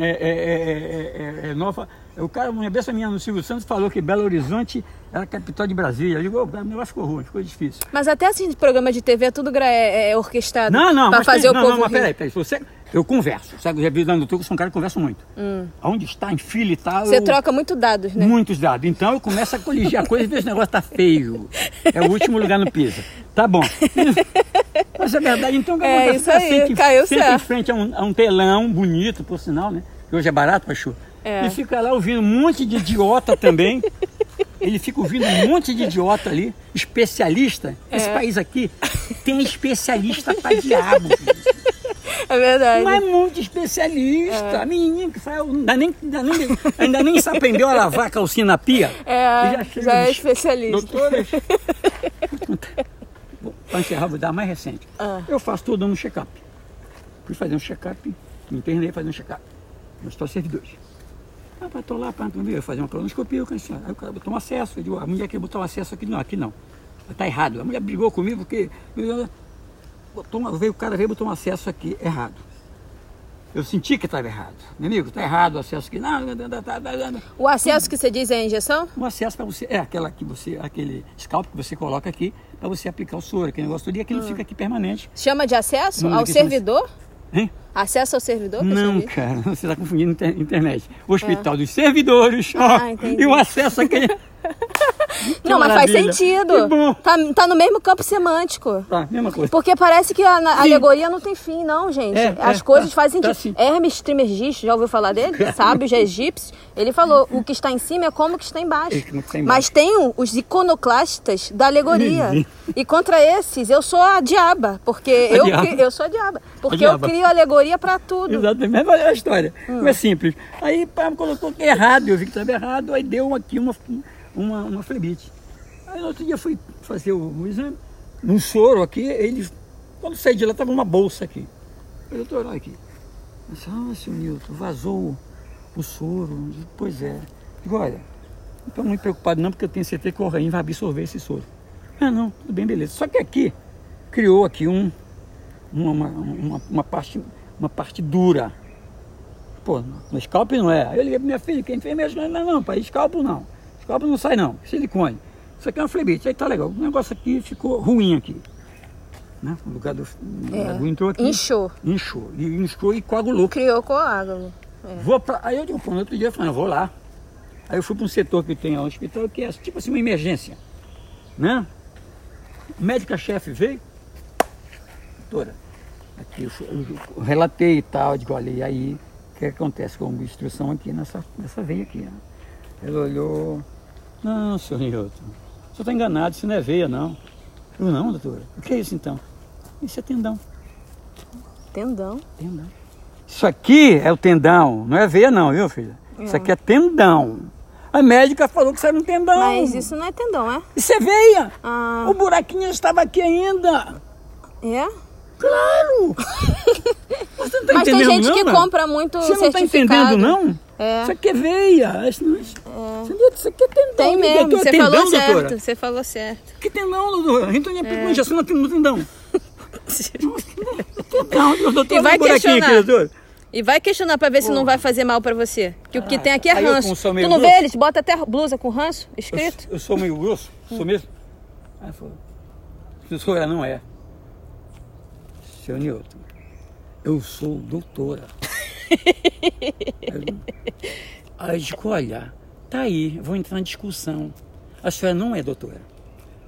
[SPEAKER 2] é, é- é- é Nova. O cara, uma vez a minha no Silvio Santos falou que Belo Horizonte era a capital de Brasília. Eu digo, "Ô, o negócio ficou ruim, ficou difícil.
[SPEAKER 1] Mas até assim, de programa de TV, tudo gra- é, é orquestrado.
[SPEAKER 2] Não, não,
[SPEAKER 1] Pra
[SPEAKER 2] mas
[SPEAKER 1] fazer
[SPEAKER 2] tem-
[SPEAKER 1] o
[SPEAKER 2] não,
[SPEAKER 1] povo
[SPEAKER 2] não, mas peraí, peraí. Você, eu converso. Sabe, eu já vi dando truque, sou um cara que conversa muito. Aonde está, em fila e tal.
[SPEAKER 1] Hum. Você
[SPEAKER 2] eu-
[SPEAKER 1] troca muito dados, né?
[SPEAKER 2] Muitos dados. Então eu começo a coligir a coisa e vejo esse negócio tá feio. É o último lugar no piso. Tá bom. Mas é verdade, então o
[SPEAKER 1] É, isso aí,
[SPEAKER 2] sente-
[SPEAKER 1] caiu
[SPEAKER 2] em
[SPEAKER 1] certo.
[SPEAKER 2] frente a um, a um telão bonito, por sinal, né? Que hoje é barato, Pachu.
[SPEAKER 1] É.
[SPEAKER 2] E fica lá ouvindo um monte de idiota também. Ele fica ouvindo um monte de idiota ali, especialista.
[SPEAKER 1] É.
[SPEAKER 2] Esse país aqui tem especialista pra diabo.
[SPEAKER 1] É verdade.
[SPEAKER 2] Mas muito especialista. A menininha que faz, ainda nem, ainda, nem, ainda nem se aprendeu a lavar a calcinha na pia.
[SPEAKER 1] É, já,
[SPEAKER 2] chega
[SPEAKER 1] é
[SPEAKER 2] no-
[SPEAKER 1] especialista.
[SPEAKER 2] Doutoras. Para encerrar, vou dar mais recente.
[SPEAKER 1] Ah.
[SPEAKER 2] Eu faço todo ano um check-up. Fui fazer um check-up, me internei fazer um check-up. Hospital servidores. Ah, para tô lá, para eu fazer uma colonoscopia, eu cansei. Aí o cara botou um acesso. Eu digo, a mulher quer botar um acesso aqui, não, aqui não. Está errado. A mulher brigou comigo porque. Botou uma, veio, o cara veio botou um acesso aqui errado. Eu senti que estava errado. Meu amigo, está errado o acesso aqui. Não, não, não, não, não.
[SPEAKER 1] O acesso que você diz é a injeção?
[SPEAKER 2] Um acesso para você, é aquela que você, aquele scalp que você coloca aqui para você aplicar o soro, aquele negócio todo, e aquilo fica aqui permanente.
[SPEAKER 1] Chama de acesso ao
[SPEAKER 2] chama-
[SPEAKER 1] servidor?
[SPEAKER 2] Hein?
[SPEAKER 1] Acesso ao servidor?
[SPEAKER 2] Não, cara, você está confundindo inter- internet. O hospital dos servidores ó,
[SPEAKER 1] Ah, entendi.
[SPEAKER 2] e o acesso aqui.
[SPEAKER 1] Não, mas faz sentido. Tá, tá no mesmo campo semântico.
[SPEAKER 2] Tá, mesma coisa.
[SPEAKER 1] Porque parece que a, a alegoria não tem fim, não, gente.
[SPEAKER 2] É,
[SPEAKER 1] As
[SPEAKER 2] é,
[SPEAKER 1] coisas
[SPEAKER 2] tá,
[SPEAKER 1] fazem
[SPEAKER 2] tá
[SPEAKER 1] sentido.
[SPEAKER 2] sim.
[SPEAKER 1] Hermes Trismegisto, já ouviu falar dele? Sábios egípcios. Ele falou, o que está em cima é como o que está embaixo.
[SPEAKER 2] É embaixo.
[SPEAKER 1] Mas tem os iconoclastas da alegoria. E contra esses, eu sou a diaba. Porque eu,
[SPEAKER 2] diaba.
[SPEAKER 1] eu sou a diaba. Porque
[SPEAKER 2] diaba.
[SPEAKER 1] eu crio alegoria para tudo.
[SPEAKER 2] Exatamente, mas é a história.
[SPEAKER 1] Hum.
[SPEAKER 2] Não é simples. Aí pá, colocou que errado, eu vi que estava errado, aí deu aqui uma, uma, uma flebite. Aí no outro dia fui fazer o, o exame, num soro aqui, ele, quando saí de lá, estava uma bolsa aqui. Eu doutor, olha aqui. Eu disse, ah, seu Nilton, vazou o, soro. Digo, pois é. Digo, olha, não estou muito preocupado não, porque eu tenho certeza que o Rainha vai absorver esse soro. Ah, não, tudo bem, beleza. Só que aqui, criou aqui um, uma, uma, uma, parte, uma parte dura. Pô, no scalp não é. Aí eu liguei pra minha filha, que é enfermeira, disse, não, não, pai, scalp não. Scalp não sai não, silicone. Isso aqui é uma flebite, aí tá legal. O negócio aqui ficou ruim aqui. Né? O lugar do,
[SPEAKER 1] É.
[SPEAKER 2] entrou aqui.
[SPEAKER 1] Inchou.
[SPEAKER 2] Inchou. E inchou e coagulou.
[SPEAKER 1] Criou coágulo.
[SPEAKER 2] Vou pra, aí eu digo, pô, no outro dia eu falei, "Ah, vou lá. Aí eu fui para um setor que tem no hospital, que é tipo assim, uma emergência. Né? O médica-chefe veio, doutora, Aqui eu, eu- eu relatei e tal, digo, olha, e aí, o que acontece com a obstrução aqui nessa, nessa veia aqui? ó. Ela olhou, não, senhor Nilton, o senhor está enganado, isso não é veia, não. Eu, não, doutora, o que é isso então? Isso é tendão,
[SPEAKER 1] Tendão.
[SPEAKER 2] tendão. Isso aqui é o tendão, não é veia não, viu, filha? Isso aqui é tendão. A médica falou que isso era um tendão.
[SPEAKER 1] Mas isso não é tendão, é?
[SPEAKER 2] Isso é veia.
[SPEAKER 1] Ah,
[SPEAKER 2] O buraquinho estava aqui ainda.
[SPEAKER 1] é?
[SPEAKER 2] Claro! Você não tá
[SPEAKER 1] Mas tem
[SPEAKER 2] entendendo,
[SPEAKER 1] gente
[SPEAKER 2] não,
[SPEAKER 1] que
[SPEAKER 2] né?
[SPEAKER 1] compra muito
[SPEAKER 2] Você não está entendendo, não?
[SPEAKER 1] É.
[SPEAKER 2] Isso aqui é veia. Isso, não- isso aqui é tendão.
[SPEAKER 1] Tem mesmo,
[SPEAKER 2] é
[SPEAKER 1] você
[SPEAKER 2] tendão,
[SPEAKER 1] falou certo.
[SPEAKER 2] doutora.
[SPEAKER 1] Você falou certo.
[SPEAKER 2] Que tendão, doutora? A gente não é. injeção no tendão. Tendão, doutora.
[SPEAKER 1] E vai
[SPEAKER 2] um
[SPEAKER 1] questionar.
[SPEAKER 2] aqui.
[SPEAKER 1] E vai questionar pra ver se não vai fazer mal pra você. Que o que
[SPEAKER 2] Caraca,
[SPEAKER 1] tem aqui é
[SPEAKER 2] eu
[SPEAKER 1] ranço. Tu não vê
[SPEAKER 2] grosso.
[SPEAKER 1] eles? Bota até blusa com ranço
[SPEAKER 2] Eu,
[SPEAKER 1] escrito.
[SPEAKER 2] eu sou meio grosso, sou mesmo? Aí falou, professora, não é. Seu Newton, eu sou doutora. Aí- eu digo, olha, tá aí, vou entrar na discussão. A senhora não é doutora.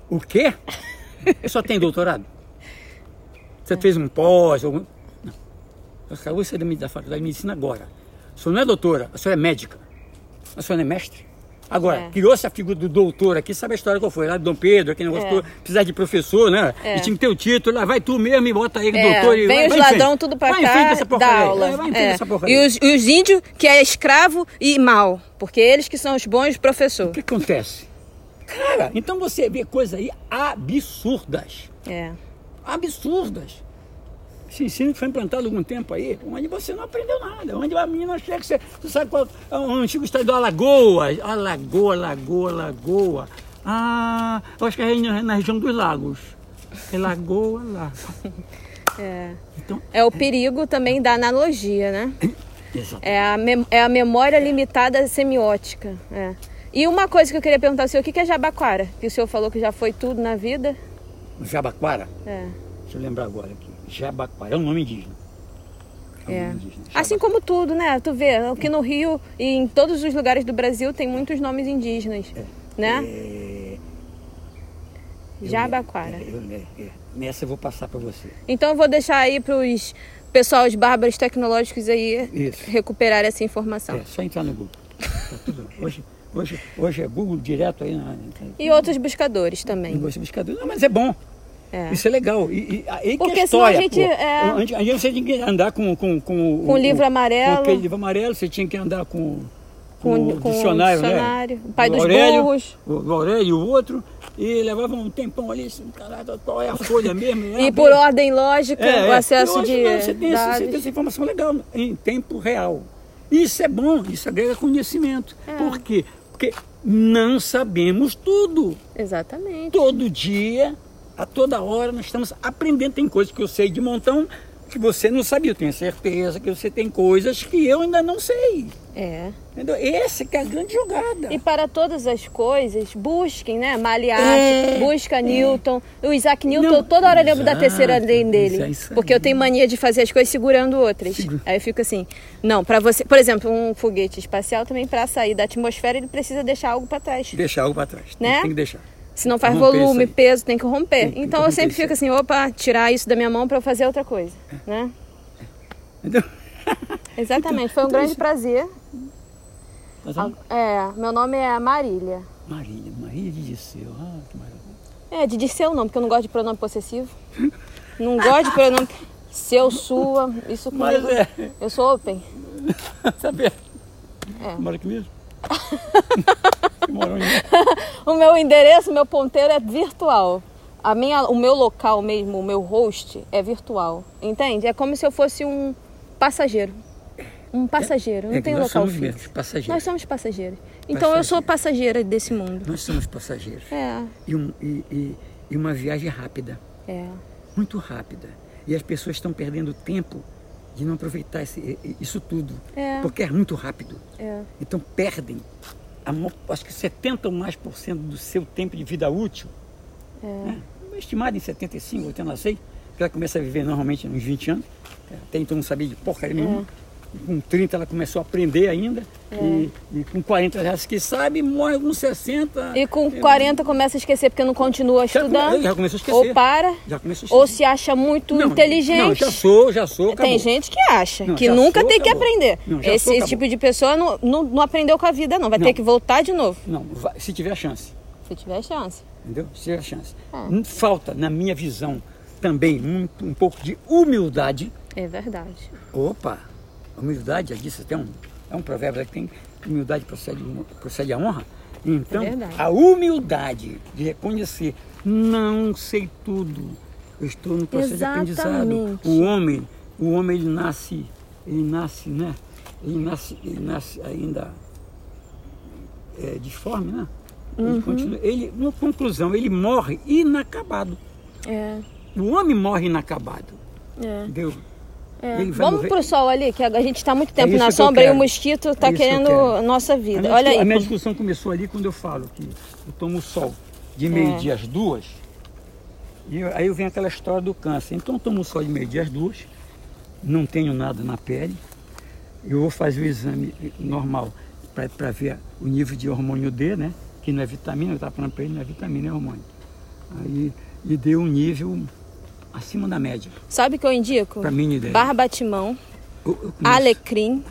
[SPEAKER 2] O quê? Só tem doutorado? Você fez um pós? Algum... Não. Eu acabou de sair da faculdade de medicina agora. A senhora não é doutora, a senhora é médica. A senhora não é mestre. Agora,
[SPEAKER 1] É.
[SPEAKER 2] criou-se a figura do doutor aqui, sabe a história qual foi? Lá do Dom Pedro, aquele negócio
[SPEAKER 1] É.
[SPEAKER 2] todo, precisar de professor, né?
[SPEAKER 1] É.
[SPEAKER 2] E tinha que ter o título, lá vai tu mesmo e bota aí
[SPEAKER 1] É,
[SPEAKER 2] doutor e
[SPEAKER 1] vem
[SPEAKER 2] vai,
[SPEAKER 1] os
[SPEAKER 2] vai
[SPEAKER 1] ladrão tudo pra
[SPEAKER 2] vai
[SPEAKER 1] cá da
[SPEAKER 2] porcaria
[SPEAKER 1] aula.
[SPEAKER 2] É, vai
[SPEAKER 1] É.
[SPEAKER 2] dessa porcaria.
[SPEAKER 1] E os, e os índios que é escravo e mal. Porque eles que são os bons
[SPEAKER 2] O
[SPEAKER 1] professores.
[SPEAKER 2] que acontece? Cara, então você vê coisas aí absurdas.
[SPEAKER 1] É.
[SPEAKER 2] absurdas. Esse ensino que foi implantado há algum tempo aí, onde você não aprendeu nada, onde a menina chega, você, você sabe qual é o antigo estado do Alagoas, Alagoa, Lagoa, Lagoa. Ah, eu acho que é na, na região dos lagos. É Lagoa, Lago.
[SPEAKER 1] É.
[SPEAKER 2] Então,
[SPEAKER 1] É o perigo também da analogia, né? É a, é a memória limitada semiótica. É. E uma coisa que eu queria perguntar ao senhor, o que que é jabaquara? Que o senhor falou que já foi tudo na vida.
[SPEAKER 2] Jabaquara,
[SPEAKER 1] É.
[SPEAKER 2] deixa eu lembrar agora aqui. Jabaquara, é um nome indígena. um
[SPEAKER 1] É.
[SPEAKER 2] nome indígena,
[SPEAKER 1] Assim como tudo, né? Tu vê, aqui no Rio e em todos os lugares do Brasil tem muitos nomes indígenas, né?
[SPEAKER 2] É,
[SPEAKER 1] Jabaquara.
[SPEAKER 2] é, eu- é, é. Nessa eu vou passar para você.
[SPEAKER 1] Então eu vou deixar aí para os pessoal, os bárbaros tecnológicos aí
[SPEAKER 2] Isso.
[SPEAKER 1] recuperar essa informação.
[SPEAKER 2] É, só entrar no Google. Tá tudo- hoje, hoje, hoje é Google direto aí na.
[SPEAKER 1] E outros buscadores também.
[SPEAKER 2] Negócio buscador. Não, mas é bom.
[SPEAKER 1] É.
[SPEAKER 2] Isso é legal. E, e aí que
[SPEAKER 1] Porque
[SPEAKER 2] é
[SPEAKER 1] senão a
[SPEAKER 2] história,
[SPEAKER 1] gente,
[SPEAKER 2] pô.
[SPEAKER 1] é-
[SPEAKER 2] Antes- você tinha que andar com... Com, com,
[SPEAKER 1] Com o livro amarelo.
[SPEAKER 2] Com aquele livro amarelo, você tinha que andar com... Com,
[SPEAKER 1] Com-
[SPEAKER 2] o
[SPEAKER 1] com o
[SPEAKER 2] dicionário,
[SPEAKER 1] dicionário,
[SPEAKER 2] né?
[SPEAKER 1] o pai
[SPEAKER 2] Do
[SPEAKER 1] dos
[SPEAKER 2] Aurélio,
[SPEAKER 1] burros.
[SPEAKER 2] O, o Aurélio e o outro. E levava um tempão ali, assim, caraca, qual é a folha mesmo?
[SPEAKER 1] E
[SPEAKER 2] Ah,
[SPEAKER 1] por ordem lógica,
[SPEAKER 2] É,
[SPEAKER 1] o
[SPEAKER 2] é.
[SPEAKER 1] acesso de
[SPEAKER 2] não, você, tem você tem essa informação legal em tempo real. Isso é bom, isso agrega conhecimento.
[SPEAKER 1] É.
[SPEAKER 2] Por quê? Porque não sabemos tudo.
[SPEAKER 1] Exatamente.
[SPEAKER 2] Todo dia, a toda hora, nós estamos aprendendo. Tem coisas que eu sei de montão que você não sabia. Eu tenho certeza que você tem coisas que eu ainda não sei.
[SPEAKER 1] É.
[SPEAKER 2] Entendeu? Essa que é a grande jogada.
[SPEAKER 1] E para todas as coisas, busquem, né? Maliat,
[SPEAKER 2] É,
[SPEAKER 1] busca Newton. O Isaac Newton,
[SPEAKER 2] Não,
[SPEAKER 1] toda hora eu lembro da terceira lei dele.
[SPEAKER 2] é
[SPEAKER 1] porque eu tenho mania de fazer as coisas segurando outras.
[SPEAKER 2] Segura.
[SPEAKER 1] Aí eu fico assim, não, para você, por exemplo, um foguete espacial também para sair da atmosfera, ele precisa deixar algo para trás.
[SPEAKER 2] Deixar algo para trás.
[SPEAKER 1] Né?
[SPEAKER 2] Tem que deixar.
[SPEAKER 1] Se não faz
[SPEAKER 2] Romper
[SPEAKER 1] volume, peso, tem que romper.
[SPEAKER 2] Tem
[SPEAKER 1] então eu sempre fico assim, opa, tirar isso da minha mão para eu fazer outra coisa, né?
[SPEAKER 2] Entendeu?
[SPEAKER 1] Exatamente, foi um
[SPEAKER 2] então
[SPEAKER 1] grande
[SPEAKER 2] isso-
[SPEAKER 1] prazer.
[SPEAKER 2] Tá?
[SPEAKER 1] É, meu nome é Marília.
[SPEAKER 2] Maria, Maria de Disseu. Ah, que maravilha.
[SPEAKER 1] É, de Dirceu não, porque eu não gosto de pronome possessivo. Não gosto de pronome seu, sua, isso
[SPEAKER 2] Mas
[SPEAKER 1] comigo.
[SPEAKER 2] é.
[SPEAKER 1] Eu sou open.
[SPEAKER 2] Saber.
[SPEAKER 1] É.
[SPEAKER 2] Mora aqui mesmo?
[SPEAKER 1] O meu endereço, meu ponteiro é virtual. A minha, o meu local mesmo, o meu host é virtual. Entende? É como se eu fosse um passageiro. Um passageiro. Eu não
[SPEAKER 2] É nós
[SPEAKER 1] local
[SPEAKER 2] somos
[SPEAKER 1] fixo.
[SPEAKER 2] mesmo, passageiros.
[SPEAKER 1] Nós somos passageiros. Então eu sou passageira desse mundo.
[SPEAKER 2] Nós somos passageiros.
[SPEAKER 1] É,
[SPEAKER 2] E, um- e- e- e uma viagem rápida,
[SPEAKER 1] é.
[SPEAKER 2] muito rápida. E as pessoas estão perdendo tempo de não aproveitar esse- isso tudo.
[SPEAKER 1] É.
[SPEAKER 2] Porque é muito rápido.
[SPEAKER 1] É.
[SPEAKER 2] Então perdem, a acho que 70 ou mais por cento do seu tempo de vida útil.
[SPEAKER 1] É.
[SPEAKER 2] né? Estimado em 75, 80, não sei. Porque ela começa a viver normalmente uns 20 anos. Até então não sabia de porcaria nenhuma. Com 30 ela começou a aprender ainda.
[SPEAKER 1] É.
[SPEAKER 2] E, e com 40 já que sabe, morre com 60.
[SPEAKER 1] E com 40 começa a esquecer porque não continua
[SPEAKER 2] Já come-
[SPEAKER 1] estudando.
[SPEAKER 2] já começou a esquecer.
[SPEAKER 1] Ou para,
[SPEAKER 2] Já começou a esquecer.
[SPEAKER 1] ou se acha muito
[SPEAKER 2] Não,
[SPEAKER 1] inteligente.
[SPEAKER 2] Não, já sou, já sou.
[SPEAKER 1] Tem
[SPEAKER 2] acabou.
[SPEAKER 1] gente que acha
[SPEAKER 2] Não,
[SPEAKER 1] que nunca
[SPEAKER 2] sou,
[SPEAKER 1] tem que
[SPEAKER 2] acabou.
[SPEAKER 1] aprender.
[SPEAKER 2] Não,
[SPEAKER 1] Esse
[SPEAKER 2] sou, acabou.
[SPEAKER 1] tipo de pessoa não, não, não aprendeu com a vida, não. Vai ter que voltar de novo,
[SPEAKER 2] Não, vai- se tiver chance.
[SPEAKER 1] se tiver chance.
[SPEAKER 2] Entendeu? Se tiver chance.
[SPEAKER 1] Ah.
[SPEAKER 2] Hum, Falta, na minha visão, também muito, um pouco de humildade.
[SPEAKER 1] É verdade.
[SPEAKER 2] Opa, humildade, já disse até um, é um provérbio que tem humildade procede, procede a honra. Então,
[SPEAKER 1] É
[SPEAKER 2] a humildade de reconhecer, não sei tudo, eu estou no processo
[SPEAKER 1] Exatamente.
[SPEAKER 2] de aprendizado. O homem, o homem ele nasce, ele nasce, né? Ele nasce, ele nasce ainda é, disforme, né?
[SPEAKER 1] Uhum.
[SPEAKER 2] Ele continua, ele, na conclusão, ele morre inacabado.
[SPEAKER 1] É,
[SPEAKER 2] O homem morre inacabado,
[SPEAKER 1] é.
[SPEAKER 2] entendeu?
[SPEAKER 1] É. Vamos
[SPEAKER 2] morrer-
[SPEAKER 1] pro sol ali, que a gente está muito tempo
[SPEAKER 2] isso
[SPEAKER 1] na
[SPEAKER 2] que
[SPEAKER 1] sombra e o mosquito está
[SPEAKER 2] É que
[SPEAKER 1] querendo
[SPEAKER 2] quero.
[SPEAKER 1] nossa
[SPEAKER 2] A
[SPEAKER 1] vida.
[SPEAKER 2] minha,
[SPEAKER 1] Olha aí.
[SPEAKER 2] a minha discussão começou ali quando eu falo que eu tomo sol de meio-dia às duas. E aí venho aquela história do câncer. Então eu tomo sol de meio-dia às duas, não tenho nada na pele. Eu vou fazer o exame normal para ver o nível de hormônio D, né? Que não é vitamina, eu estava falando para ele, não é vitamina, é hormônio. Aí e deu um nível acima da média,
[SPEAKER 1] Sabe o que eu indico?
[SPEAKER 2] para mim ideia.
[SPEAKER 1] Barbatimão,
[SPEAKER 2] Eu- eu conheço.
[SPEAKER 1] alecrim.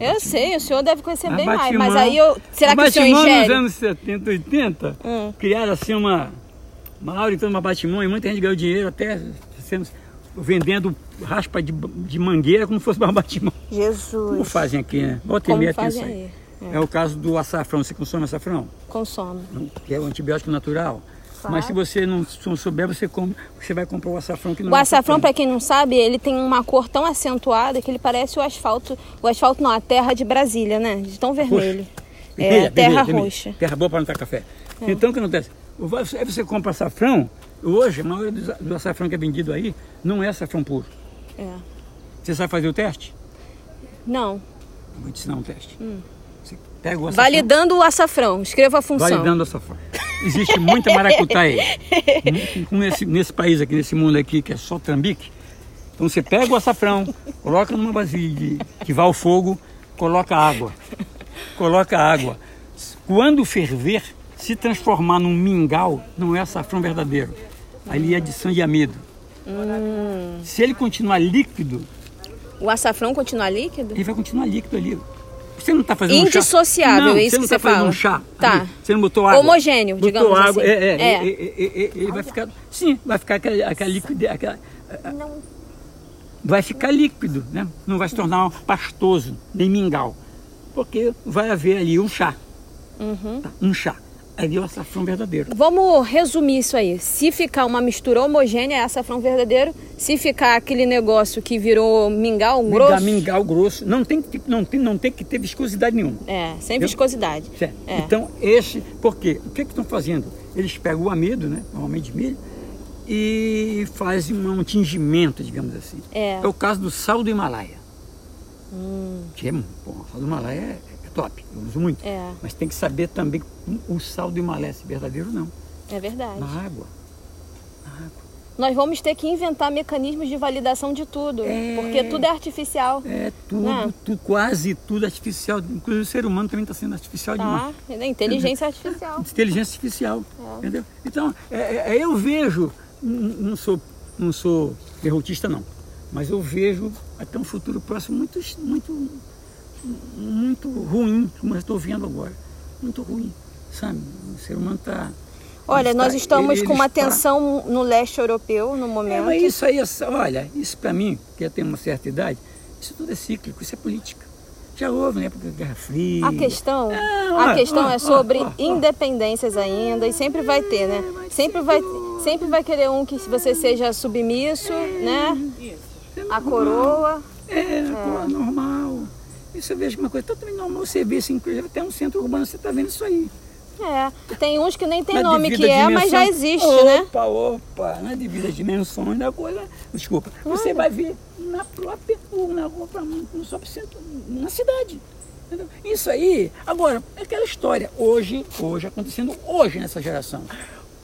[SPEAKER 1] Eu sei, o senhor deve conhecer bem mais, mas aí eu. Será que o senhor ingere?
[SPEAKER 2] nos anos 70, 80,
[SPEAKER 1] Hum.
[SPEAKER 2] criaram assim uma, uma aura em torno do Abatimão e muita gente ganhou dinheiro até sendo, vendendo raspa de, de mangueira como se fosse barbatimão. Como
[SPEAKER 1] Jesus.
[SPEAKER 2] fazem aqui, né? Volta e
[SPEAKER 1] Como fazem aí?
[SPEAKER 2] É. o caso do açafrão. Você consome açafrão?
[SPEAKER 1] Consome.
[SPEAKER 2] Que é um antibiótico natural.
[SPEAKER 1] Claro.
[SPEAKER 2] Mas se você não, não souber, você, come, você vai comprar o açafrão que não
[SPEAKER 1] O
[SPEAKER 2] é
[SPEAKER 1] açafrão, para quem não sabe, ele tem uma cor tão acentuada que ele parece o asfalto. O asfalto não, a terra de Brasília, né? De tão vermelho. É,
[SPEAKER 2] Vermelha,
[SPEAKER 1] terra
[SPEAKER 2] vermelha, vermelha.
[SPEAKER 1] roxa.
[SPEAKER 2] Terra boa para não tomar café. Então o que acontece? Aí você compra açafrão, hoje a maioria do, açafrão que é vendido aí não é açafrão puro.
[SPEAKER 1] É.
[SPEAKER 2] Você sabe fazer o teste?
[SPEAKER 1] Não.
[SPEAKER 2] Vou te ensinar um teste. Você pega o açafrão.
[SPEAKER 1] Validando o açafrão. Escreva a função.
[SPEAKER 2] Validando o açafrão. Existe muita maracutaia Hum, nesse, nesse país aqui, nesse mundo aqui, que é só trambique. Então você pega o açafrão, coloca numa vasilha de- que vai ao fogo, coloca água. Coloca água. Quando ferver, se transformar num mingau, não é açafrão verdadeiro. Ali é adição de amido.
[SPEAKER 1] Hum.
[SPEAKER 2] Se ele continuar líquido,
[SPEAKER 1] O açafrão continua líquido?
[SPEAKER 2] ele vai continuar líquido ali. Você não está fazendo um chá?
[SPEAKER 1] Indissociável,
[SPEAKER 2] não,
[SPEAKER 1] é isso
[SPEAKER 2] você não
[SPEAKER 1] que você
[SPEAKER 2] tá fazendo
[SPEAKER 1] fala.
[SPEAKER 2] um chá.
[SPEAKER 1] Tá.
[SPEAKER 2] ali. Você não botou água.
[SPEAKER 1] Homogêneo,
[SPEAKER 2] botou
[SPEAKER 1] digamos
[SPEAKER 2] água,
[SPEAKER 1] assim.
[SPEAKER 2] É, é,
[SPEAKER 1] É.
[SPEAKER 2] é, é, é, ele vai ficar. Sim, vai ficar aquela, aquela liquidez. Aquela, vai ficar líquido, né? Não vai se tornar pastoso, nem mingau. Porque vai haver ali um chá.
[SPEAKER 1] Uhum.
[SPEAKER 2] tá? Um chá. Ali é o açafrão verdadeiro.
[SPEAKER 1] Vamos resumir isso aí. Se ficar uma mistura homogênea, é açafrão verdadeiro. Se ficar aquele negócio que virou mingau, um
[SPEAKER 2] Mingau,
[SPEAKER 1] grosso,
[SPEAKER 2] mingau grosso. Não tem, que- não, tem, não tem que ter viscosidade nenhuma.
[SPEAKER 1] é, sem
[SPEAKER 2] Eu-
[SPEAKER 1] viscosidade.
[SPEAKER 2] Certo.
[SPEAKER 1] É.
[SPEAKER 2] Então, esse, por quê? O que que estão fazendo? Eles pegam o amido, né, normalmente de milho, e fazem um, um tingimento, digamos assim.
[SPEAKER 1] É.
[SPEAKER 2] o caso do sal do Himalaia.
[SPEAKER 1] Hum,
[SPEAKER 2] Que é, pô, o sal do Himalaia é, é top, eu uso muito.
[SPEAKER 1] É.
[SPEAKER 2] Mas tem que saber também o sal do é verdadeiro ou não.
[SPEAKER 1] é verdade.
[SPEAKER 2] Na água. Na água.
[SPEAKER 1] Nós vamos ter que inventar mecanismos de validação de tudo,
[SPEAKER 2] É.
[SPEAKER 1] porque tudo é artificial.
[SPEAKER 2] É tudo,
[SPEAKER 1] Não.
[SPEAKER 2] tu- quase tudo artificial. Inclusive o ser humano também está sendo artificial
[SPEAKER 1] Tá?
[SPEAKER 2] demais.
[SPEAKER 1] É Inteligência artificial.
[SPEAKER 2] inteligência artificial,
[SPEAKER 1] É.
[SPEAKER 2] entendeu? Então, é, é, eu vejo, não sou, não sou derrotista não, mas eu vejo até um futuro próximo muito, muito, muito ruim, como eu estou vendo agora, muito ruim, sabe? O ser humano está...
[SPEAKER 1] Olha, nós estamos com uma
[SPEAKER 2] tensão
[SPEAKER 1] tensão no leste europeu no
[SPEAKER 2] É,
[SPEAKER 1] momento.
[SPEAKER 2] mas isso aí, é olha, isso para mim, que eu tenho uma certa idade, isso tudo é cíclico, isso é política. Já houve na época da Guerra Fria.
[SPEAKER 1] A questão,
[SPEAKER 2] É,
[SPEAKER 1] a questão
[SPEAKER 2] ó,
[SPEAKER 1] é sobre
[SPEAKER 2] ó,
[SPEAKER 1] independências ainda e sempre vai ter, né? Sempre vai, sempre vai querer um que você seja submisso, né? A coroa.
[SPEAKER 2] É, pô, normal. Isso eu vejo uma coisa totalmente normal. Você vê, assim, inclusive até um centro urbano, você está vendo isso aí.
[SPEAKER 1] É, tem uns que nem tem
[SPEAKER 2] Na
[SPEAKER 1] nome
[SPEAKER 2] devida
[SPEAKER 1] que é, mas já
[SPEAKER 2] dimensão.
[SPEAKER 1] existe,
[SPEAKER 2] opa,
[SPEAKER 1] né?
[SPEAKER 2] Opa, opa, na devida dimensões da coisa. Desculpa, você vai ver na própria rua, na rua, no shopping center, na cidade. entendeu? Isso aí, agora, é aquela história. Hoje, hoje, acontecendo hoje nessa geração.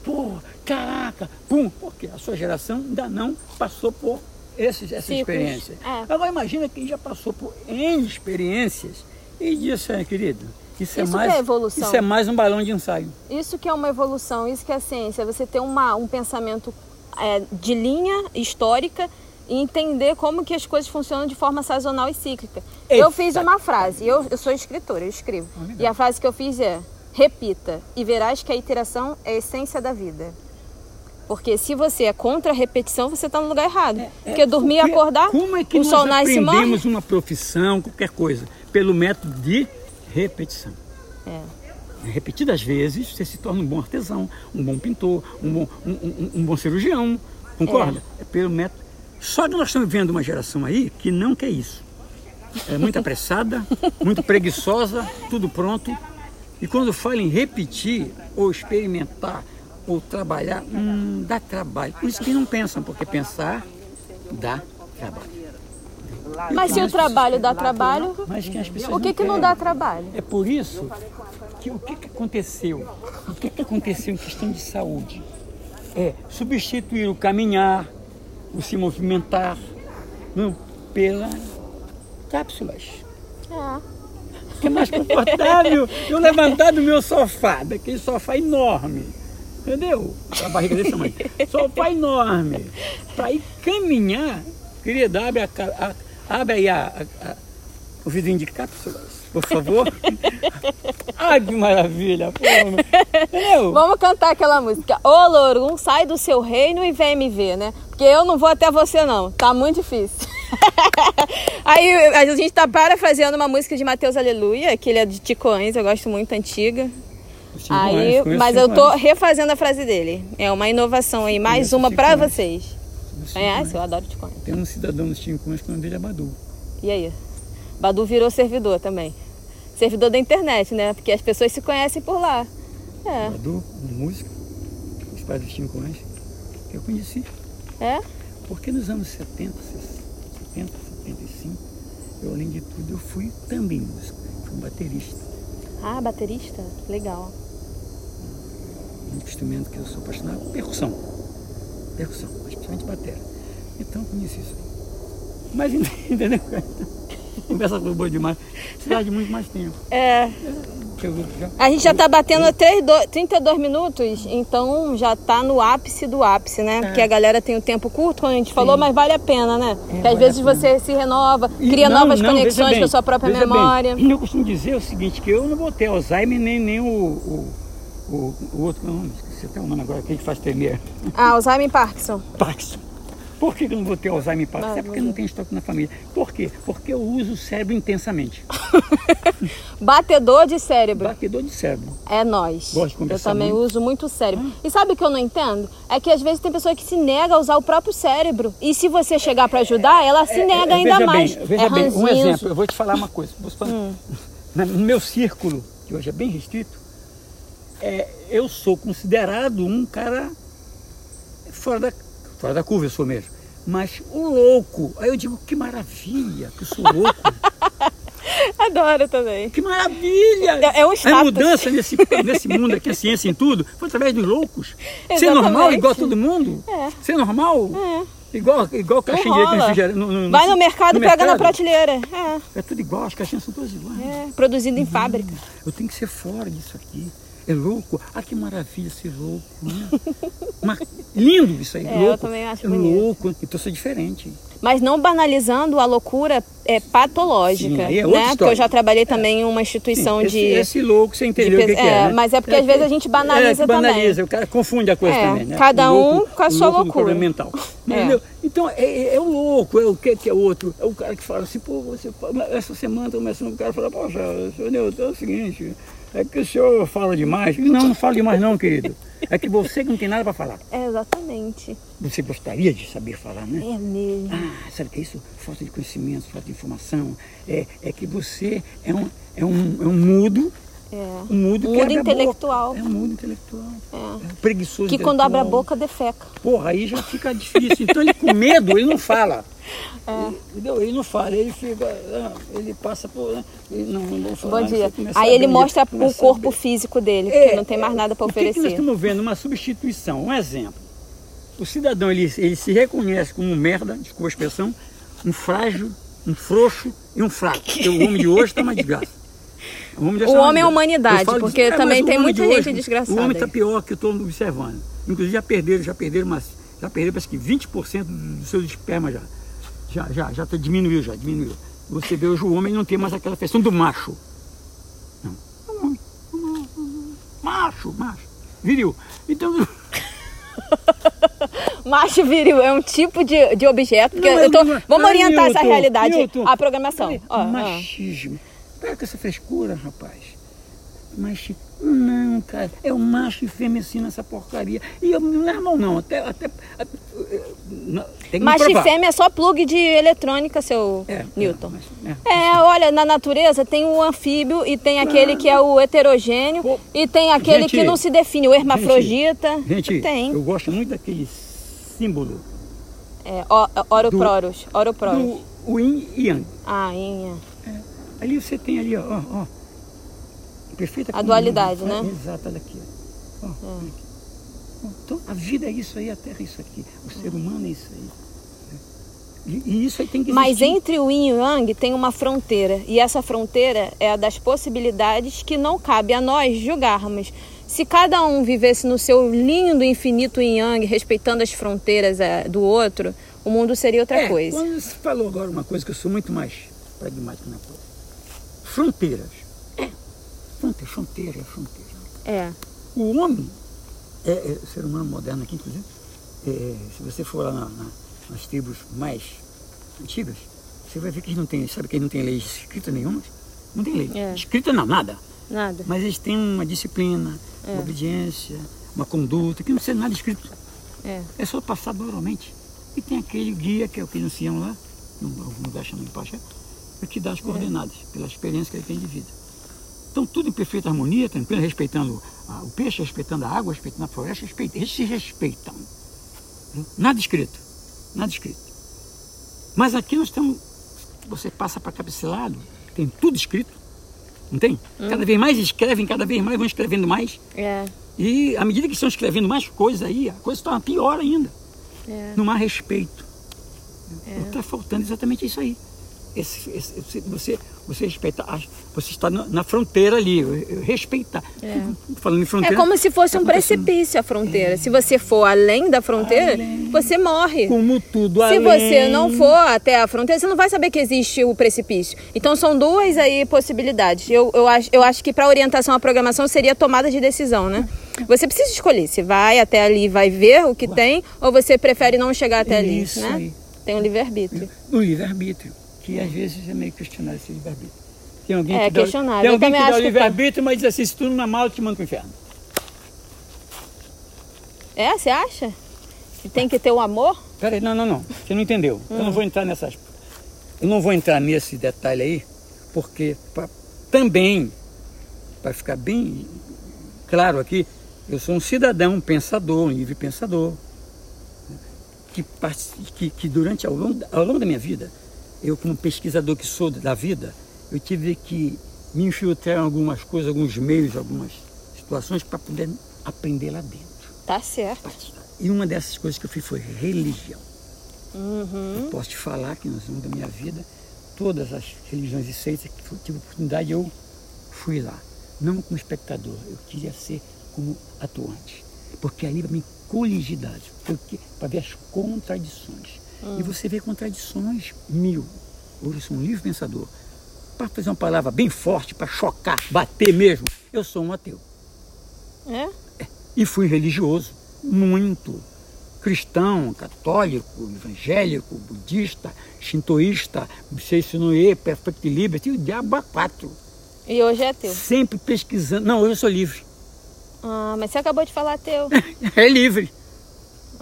[SPEAKER 2] Pô, caraca, pum, porque a sua geração ainda não passou por esses, essa
[SPEAKER 1] Ciclos.
[SPEAKER 2] experiência.
[SPEAKER 1] É.
[SPEAKER 2] Agora imagina quem já passou por N experiências e disse, "Ah, querido, isso, é
[SPEAKER 1] Isso
[SPEAKER 2] mais.
[SPEAKER 1] que é evolução.
[SPEAKER 2] Isso é mais um balão de ensaio.
[SPEAKER 1] Isso que é uma evolução, isso que é a ciência. Você ter uma, um pensamento é, de linha histórica e entender como que as coisas funcionam de forma sazonal e cíclica. Eu
[SPEAKER 2] Exato.
[SPEAKER 1] fiz uma frase, eu, eu sou escritora, eu escrevo.
[SPEAKER 2] Legal.
[SPEAKER 1] E a frase que eu fiz é: repita e verás que a iteração é a essência da vida. Porque se você é contra a repetição, você está no lugar errado. Porque dormir e
[SPEAKER 2] É,
[SPEAKER 1] acordar,
[SPEAKER 2] Como é que
[SPEAKER 1] o
[SPEAKER 2] nós
[SPEAKER 1] sol nasce e morre.
[SPEAKER 2] aprendemos uma profissão, qualquer coisa? Pelo método de repetição.
[SPEAKER 1] É.
[SPEAKER 2] Repetidas vezes, você se torna um bom artesão, um bom pintor, um bom, um, um- um bom cirurgião. Concorda? É. pelo método. Só que nós estamos vendo uma geração aí que não quer isso. É muito apressada, muito preguiçosa, tudo pronto. E quando fala em repetir, ou experimentar, ou trabalhar, hum, dá trabalho. Por isso que não pensam, porque pensar dá trabalho.
[SPEAKER 1] Mas se o trabalho dá trabalho, o que, que não dá trabalho?
[SPEAKER 2] É por isso que o que, que aconteceu? O que, que aconteceu em questão de saúde? É substituir o caminhar, o se movimentar, não, pela cápsulas.
[SPEAKER 1] É.
[SPEAKER 2] Que é mais confortável eu levantar do meu sofá, daquele sofá enorme. Entendeu? A barriga desse tamanho. Sofá enorme. Para ir caminhar, querida, abre, a, a- abre aí a, a- o vidrinho de cápsulas, por favor. Ai, que maravilha. Entendeu?
[SPEAKER 1] Vamos cantar aquela música. Ô Lorum, sai do seu reino e vem me ver, né? Porque eu não vou até você não, tá muito difícil. Aí a gente tá parafraseando uma música de Mateus Aleluia, que ele é de Ticoães, eu gosto muito, antiga.
[SPEAKER 2] Cinco
[SPEAKER 1] Aí,
[SPEAKER 2] conheço
[SPEAKER 1] mas eu tô
[SPEAKER 2] anos.
[SPEAKER 1] refazendo a frase dele. É uma inovação aí, mais
[SPEAKER 2] Conheço
[SPEAKER 1] uma
[SPEAKER 2] anos.
[SPEAKER 1] vocês. Conhece? Eu adoro Ticoães.
[SPEAKER 2] Tem um cidadão dos cinco anos que o nome dele é Badu.
[SPEAKER 1] E aí? Badu virou servidor também. Servidor da internet, né? Porque as pessoas se conhecem por lá. É.
[SPEAKER 2] Badu, um músico, os pais dos cinco anos, eu conheci.
[SPEAKER 1] É?
[SPEAKER 2] Porque nos anos 70, 70, 75, eu além de tudo, eu fui também músico. Fui um baterista.
[SPEAKER 1] Ah, baterista? Legal.
[SPEAKER 2] Um instrumento que eu sou apaixonado, percussão. Percussão, mas principalmente bateria. Então eu conheci isso aí. Mas entendeu? Conversa foi boa demais. Precisava de muito mais tempo.
[SPEAKER 1] É. A gente já tá batendo três do- 32 minutos, então já tá no ápice do ápice, né? Porque a galera tem um tempo curto, como a gente falou, mas vale a pena, né? Porque às
[SPEAKER 2] vale
[SPEAKER 1] vezes você se renova,
[SPEAKER 2] E
[SPEAKER 1] cria
[SPEAKER 2] não,
[SPEAKER 1] novas
[SPEAKER 2] não,
[SPEAKER 1] conexões com a sua própria
[SPEAKER 2] veja bem,
[SPEAKER 1] memória.
[SPEAKER 2] eu costumo dizer o seguinte, que eu não vou ter Alzheimer nem, nem o, o, o, o outro, não, esqueci até o nome agora, que faz tremer.
[SPEAKER 1] Ah, Alzheimer e Parkinson.
[SPEAKER 2] Parkinson. Por que eu não vou ter Alzheimer e Parkinson?
[SPEAKER 1] Ah,
[SPEAKER 2] é porque não tem estoque na família. Por quê? Porque eu uso o cérebro intensamente.
[SPEAKER 1] Batedor de cérebro.
[SPEAKER 2] Batedor de cérebro.
[SPEAKER 1] É nós.
[SPEAKER 2] Gosto de
[SPEAKER 1] Eu
[SPEAKER 2] conversar
[SPEAKER 1] também
[SPEAKER 2] muito.
[SPEAKER 1] uso muito o cérebro. E sabe o que eu não entendo? É que às vezes tem pessoa que se nega a usar o próprio cérebro. E se você chegar pra ajudar, ela se nega
[SPEAKER 2] É,
[SPEAKER 1] ainda mais.
[SPEAKER 2] Veja
[SPEAKER 1] é
[SPEAKER 2] bem, um exemplo, eu vou te falar uma coisa.
[SPEAKER 1] Hum.
[SPEAKER 2] No meu círculo, que hoje é bem restrito, é, eu sou considerado um cara fora da, fora da curva, eu sou mesmo. Mas um louco. Aí eu digo, que maravilha que eu sou louco.
[SPEAKER 1] Adoro também.
[SPEAKER 2] Que maravilha!
[SPEAKER 1] É- é um
[SPEAKER 2] A
[SPEAKER 1] status.
[SPEAKER 2] mudança nesse, nesse mundo aqui, a ciência em tudo, foi através dos loucos. Ser
[SPEAKER 1] Exatamente.
[SPEAKER 2] normal igual a todo mundo?
[SPEAKER 1] É.
[SPEAKER 2] Ser normal?
[SPEAKER 1] É.
[SPEAKER 2] Igual, igual caixinha de refrigerante. no- no-
[SPEAKER 1] Vai no mercado e pega na prateleira. É,
[SPEAKER 2] É tudo igual, as caixinhas são todas iguais.
[SPEAKER 1] é, produzido em fábrica.
[SPEAKER 2] Eu tenho que ser fora disso aqui. É louco? Ah, que maravilha ser louco. Né? Mas lindo isso aí,
[SPEAKER 1] É, eu
[SPEAKER 2] louco.
[SPEAKER 1] também acho
[SPEAKER 2] é
[SPEAKER 1] bonito.
[SPEAKER 2] louco, então eu sou diferente.
[SPEAKER 1] Mas não banalizando a loucura é, patológica,
[SPEAKER 2] Sim, aí é
[SPEAKER 1] né?
[SPEAKER 2] outra
[SPEAKER 1] Porque eu
[SPEAKER 2] história.
[SPEAKER 1] já trabalhei também em uma instituição
[SPEAKER 2] Sim, esse,
[SPEAKER 1] de...
[SPEAKER 2] esse louco, você entendeu
[SPEAKER 1] de
[SPEAKER 2] o que, que é,
[SPEAKER 1] é,
[SPEAKER 2] né?
[SPEAKER 1] mas é porque às vezes a gente banaliza
[SPEAKER 2] é, banaliza,
[SPEAKER 1] também.
[SPEAKER 2] o cara confunde a coisa
[SPEAKER 1] É,
[SPEAKER 2] também, né?
[SPEAKER 1] cada
[SPEAKER 2] O
[SPEAKER 1] um
[SPEAKER 2] louco-
[SPEAKER 1] com a sua
[SPEAKER 2] louco
[SPEAKER 1] loucura.
[SPEAKER 2] problema mental.
[SPEAKER 1] É.
[SPEAKER 2] Entendeu? Então, é, é- é o louco, é o que que é outro. É o cara que fala assim, pô, você, essa semana tá começando, o cara fala, poxa, senhor Nilton, é o seguinte, é que o senhor fala demais. Não, não fala demais não, querido. É que você que não tem nada para falar.
[SPEAKER 1] É, exatamente.
[SPEAKER 2] Você gostaria de saber falar, né?
[SPEAKER 1] É mesmo.
[SPEAKER 2] Ah, sabe o que é isso? Falta de conhecimento, falta de informação. É, é que você é um, é um, é um mudo,
[SPEAKER 1] É.
[SPEAKER 2] um mudo,
[SPEAKER 1] mudo intelectual.
[SPEAKER 2] É um mudo intelectual.
[SPEAKER 1] É.
[SPEAKER 2] É preguiçoso
[SPEAKER 1] Que quando abre a boca, defeca.
[SPEAKER 2] Porra, aí já fica difícil. Então ele com medo, ele não fala.
[SPEAKER 1] É.
[SPEAKER 2] Entendeu? Ele não fala, ele fica. ah, Ele passa por. ah, Ele não, não vou falar.
[SPEAKER 1] Bom dia. Aí ele mostra o corpo físico dele, porque não tem mais nada para
[SPEAKER 2] o que que nós
[SPEAKER 1] oferecer.
[SPEAKER 2] estamos vendo? Uma substituição. Um exemplo. o cidadão ele, ele se reconhece como um merda, desculpa a expressão, um frágil, um frouxo e um fraco. Porque o homem de hoje está mais desgraça.
[SPEAKER 1] O homem, o homem é humanidade, porque é, também tem muita gente hoje, desgraçada.
[SPEAKER 2] O homem está pior que eu estou observando. Inclusive já perderam, já perderam, mas já perderam parece que 20% do seu esperma já. Já, já, já tá, diminuiu, já diminuiu. Você vê hoje o homem não tem mais aquela questão do macho. Não. Macho, macho. Viril. Então.
[SPEAKER 1] macho viril é um tipo de, de objeto. Não, eu tô, não, vamos orientar essa realidade, a programação.
[SPEAKER 2] Ó, machismo. Para com essa frescura, rapaz. Mas não, cara, é o macho e fêmea assim nessa porcaria. E eu não é mal não, até. até, até
[SPEAKER 1] macho e fêmea é só plug de eletrônica, seu é, é Newton. É, é, olha, na natureza tem o anfíbio e tem aquele que é o heterogêneo Pô, e tem aquele gente, que não se define, o hermafrodita.
[SPEAKER 2] Gente, tem. eu gosto muito daquele símbolo.
[SPEAKER 1] É, oroproros, oroproros.
[SPEAKER 2] O yin e yang.
[SPEAKER 1] Ah, yin.
[SPEAKER 2] Ali você tem ali, ó, ó. Perfeita
[SPEAKER 1] A dualidade, né?
[SPEAKER 2] É, exato, olha aqui. Ó, é. aqui. Então, a vida é isso aí, a terra é isso aqui. O ser humano é isso aí. E, e isso aí tem que existir.
[SPEAKER 1] Mas entre o yin e o yang tem uma fronteira. E essa fronteira é a das possibilidades que não cabe a nós julgarmos. Se cada um vivesse no seu lindo infinito yin yang, respeitando as fronteiras é, do outro, o mundo seria outra
[SPEAKER 2] é,
[SPEAKER 1] coisa.
[SPEAKER 2] Quando você falou agora uma coisa que eu sou muito mais pragmático na coisa fronteiras. É. Fronteira, fronteira, fronteira.
[SPEAKER 1] É.
[SPEAKER 2] O homem, é, é, o ser humano moderno aqui, inclusive, é, se você for lá na, na, nas tribos mais antigas, você vai ver que eles não têm, sabe que eles não têm lei escrita nenhuma? Não tem lei. É. Escrita não, nada.
[SPEAKER 1] Nada.
[SPEAKER 2] Mas eles têm uma disciplina, é. uma obediência, uma conduta, que não precisa nada escrito.
[SPEAKER 1] É.
[SPEAKER 2] é só passar oralmente. E tem aquele guia, que é o que anunciam lá, no lugar chamado de Pacha, é que dá as coordenadas, pela experiência que ele tem de vida. Então, tudo em perfeita harmonia, tranquilo, respeitando o peixe, respeitando a água, respeitando a floresta, respeitando, eles se respeitam. Nada escrito, nada escrito. Mas aqui nós temos, você passa para cá, para esse lado, tem tudo escrito, não tem? Hum. Cada vez mais escrevem, cada vez mais vão escrevendo mais.
[SPEAKER 1] É.
[SPEAKER 2] E à medida que estão escrevendo mais coisas aí, a coisa está pior ainda.
[SPEAKER 1] É.
[SPEAKER 2] Não há respeito. Está é. Tá faltando exatamente isso aí esse, esse, você, você respeitar, você está na, na fronteira ali, respeitar.
[SPEAKER 1] É.
[SPEAKER 2] Falando em fronteira.
[SPEAKER 1] É como se fosse um precipício a fronteira. É. Se você for além da fronteira, além. você morre.
[SPEAKER 2] Como tudo
[SPEAKER 1] Se
[SPEAKER 2] além.
[SPEAKER 1] você não for até a fronteira, você não vai saber que existe o precipício. Então são duas aí possibilidades. Eu, eu, acho, eu acho que para orientação à programação seria tomada de decisão, né? Você precisa escolher se vai até ali, vai ver o que tem, ou você prefere não chegar até ali,
[SPEAKER 2] Isso
[SPEAKER 1] né?
[SPEAKER 2] Aí.
[SPEAKER 1] Tem o livre-arbítrio.
[SPEAKER 2] O livre-arbítrio que às vezes é meio questionável esse livre-arbítrio.
[SPEAKER 1] Tem alguém é, que questionável. Dá,
[SPEAKER 2] tem alguém que dá o livre-arbítrio, mas diz assim, se tu não é mal, eu te mando pro inferno.
[SPEAKER 1] É, você acha? Que tem que ter o amor?
[SPEAKER 2] Peraí, não, não, não. Você não entendeu. Hum. Eu não vou entrar nessas. Eu não vou entrar nesse detalhe aí, porque pra, também, para ficar bem claro aqui, eu sou um cidadão, um pensador, um livre pensador. Que, que, que durante, ao longo, ao longo da minha vida, eu como pesquisador que sou da vida, eu tive que me infiltrar em algumas coisas, alguns meios, algumas situações para poder aprender lá dentro.
[SPEAKER 1] Tá certo.
[SPEAKER 2] E uma dessas coisas que eu fiz foi religião.
[SPEAKER 1] Uhum.
[SPEAKER 2] Eu posso te falar que no longo da minha vida, todas as religiões e seitas que tive oportunidade, eu fui lá. Não como espectador, eu queria ser como atuante. Porque ali para mim, coligidade, para ver as contradições. Hum. E você vê contradições mil. Hoje eu sou um livre pensador. Para fazer uma palavra bem forte, para chocar, bater mesmo, eu sou um ateu.
[SPEAKER 1] É?
[SPEAKER 2] é? E fui religioso, muito. Cristão, católico, evangélico, budista, shintoísta, Seisinoe, Perfect Liberty, o diabo a quatro.
[SPEAKER 1] E hoje é ateu?
[SPEAKER 2] Sempre pesquisando. Não, hoje eu sou livre.
[SPEAKER 1] Ah, mas você acabou de falar ateu.
[SPEAKER 2] é livre.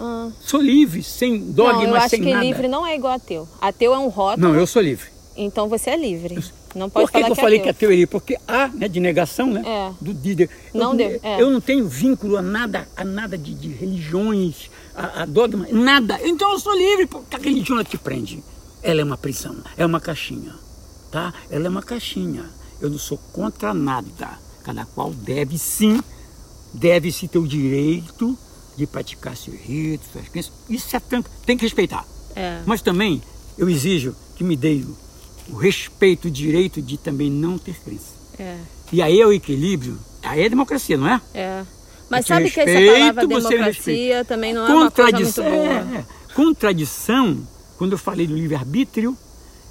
[SPEAKER 1] Ah.
[SPEAKER 2] Sou livre, sem dogma, sem nada.
[SPEAKER 1] eu acho que livre não é igual ateu. Ateu é um rótulo.
[SPEAKER 2] Não, eu sou livre.
[SPEAKER 1] Então você é livre. Não pode
[SPEAKER 2] Por que,
[SPEAKER 1] falar
[SPEAKER 2] que eu
[SPEAKER 1] que
[SPEAKER 2] falei
[SPEAKER 1] é
[SPEAKER 2] que é teoria? Porque há, né, de negação, né?
[SPEAKER 1] É.
[SPEAKER 2] Do, de, de,
[SPEAKER 1] não
[SPEAKER 2] eu,
[SPEAKER 1] deu. É.
[SPEAKER 2] Eu não tenho vínculo a nada, a nada de, de religiões, a, a, dogma, nada. Então eu sou livre, porque a religião ela te prende. Ela é uma prisão, é uma caixinha, tá? Ela é uma caixinha. Eu não sou contra nada. Cada qual deve sim, deve-se ter o direito de praticar seus ritos, suas crenças. Isso é tranquilo, tem que respeitar.
[SPEAKER 1] É.
[SPEAKER 2] Mas também eu exijo que me dê o respeito, o direito de também não ter crença.
[SPEAKER 1] É.
[SPEAKER 2] E aí é o equilíbrio, aí é democracia, não é?
[SPEAKER 1] É. Mas sabe que essa
[SPEAKER 2] respeito,
[SPEAKER 1] palavra democracia também não é uma coisa muito
[SPEAKER 2] Contradição,
[SPEAKER 1] boa.
[SPEAKER 2] é, é. Contradição, quando eu falei do livre-arbítrio,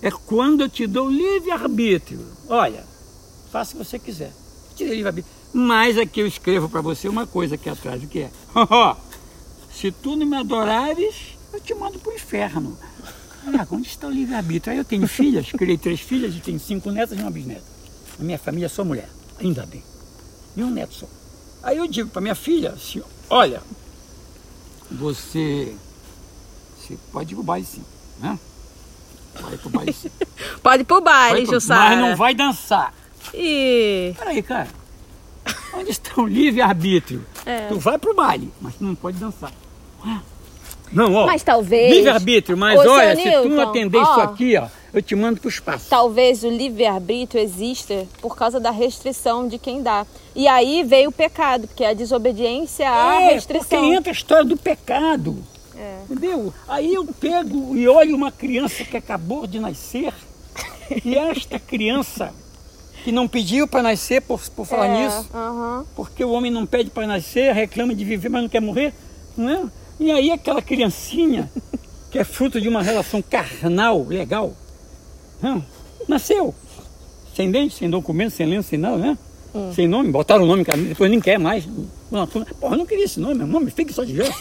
[SPEAKER 2] é quando eu te dou livre-arbítrio. Olha, faça o que você quiser. Te dei livre-arbítrio. Mas aqui eu escrevo para você uma coisa aqui atrás, o que é? Se tu não me adorares, eu te mando para o inferno. Ah, onde está o livre-arbítrio? Aí eu tenho filhas, criei três filhas e tenho cinco netas e uma bisneta. A minha família é só mulher, ainda bem. E um neto só. Aí eu digo para minha filha, assim, olha, você, você pode ir pro baile sim, né? Vai pro baile sim.
[SPEAKER 1] Pode ir pro baile, Jussara.
[SPEAKER 2] mas não vai dançar.
[SPEAKER 1] Ih,
[SPEAKER 2] Peraí, cara. Onde está o livre-arbítrio?
[SPEAKER 1] É.
[SPEAKER 2] Tu vai pro baile, mas tu não pode dançar. Não, ó.
[SPEAKER 1] Mas talvez-
[SPEAKER 2] Livre-arbítrio, mas
[SPEAKER 1] Ô,
[SPEAKER 2] olha, se tu não
[SPEAKER 1] Newton,
[SPEAKER 2] atender
[SPEAKER 1] ó.
[SPEAKER 2] isso aqui, ó, eu te mando pro espaço.
[SPEAKER 1] talvez o livre-arbítrio exista por causa da restrição de quem dá. E aí veio o pecado, porque a desobediência à
[SPEAKER 2] é,
[SPEAKER 1] restrição.
[SPEAKER 2] porque entra a história do pecado.
[SPEAKER 1] É.
[SPEAKER 2] Entendeu? Aí eu pego e olho uma criança que acabou de nascer, e esta criança que não pediu para nascer por, por falar
[SPEAKER 1] É,
[SPEAKER 2] nisso,
[SPEAKER 1] aham.
[SPEAKER 2] porque o homem não pede para nascer, reclama de viver, mas não quer morrer, não é? E aí aquela criancinha, que é fruto de uma relação carnal, legal, não, nasceu. Sem dente, sem documento, sem lenço, sem nada, né? Sem nome, botaram o nome, depois nem quer mais. Porra, eu não queria esse nome, meu nome fica só de jeito.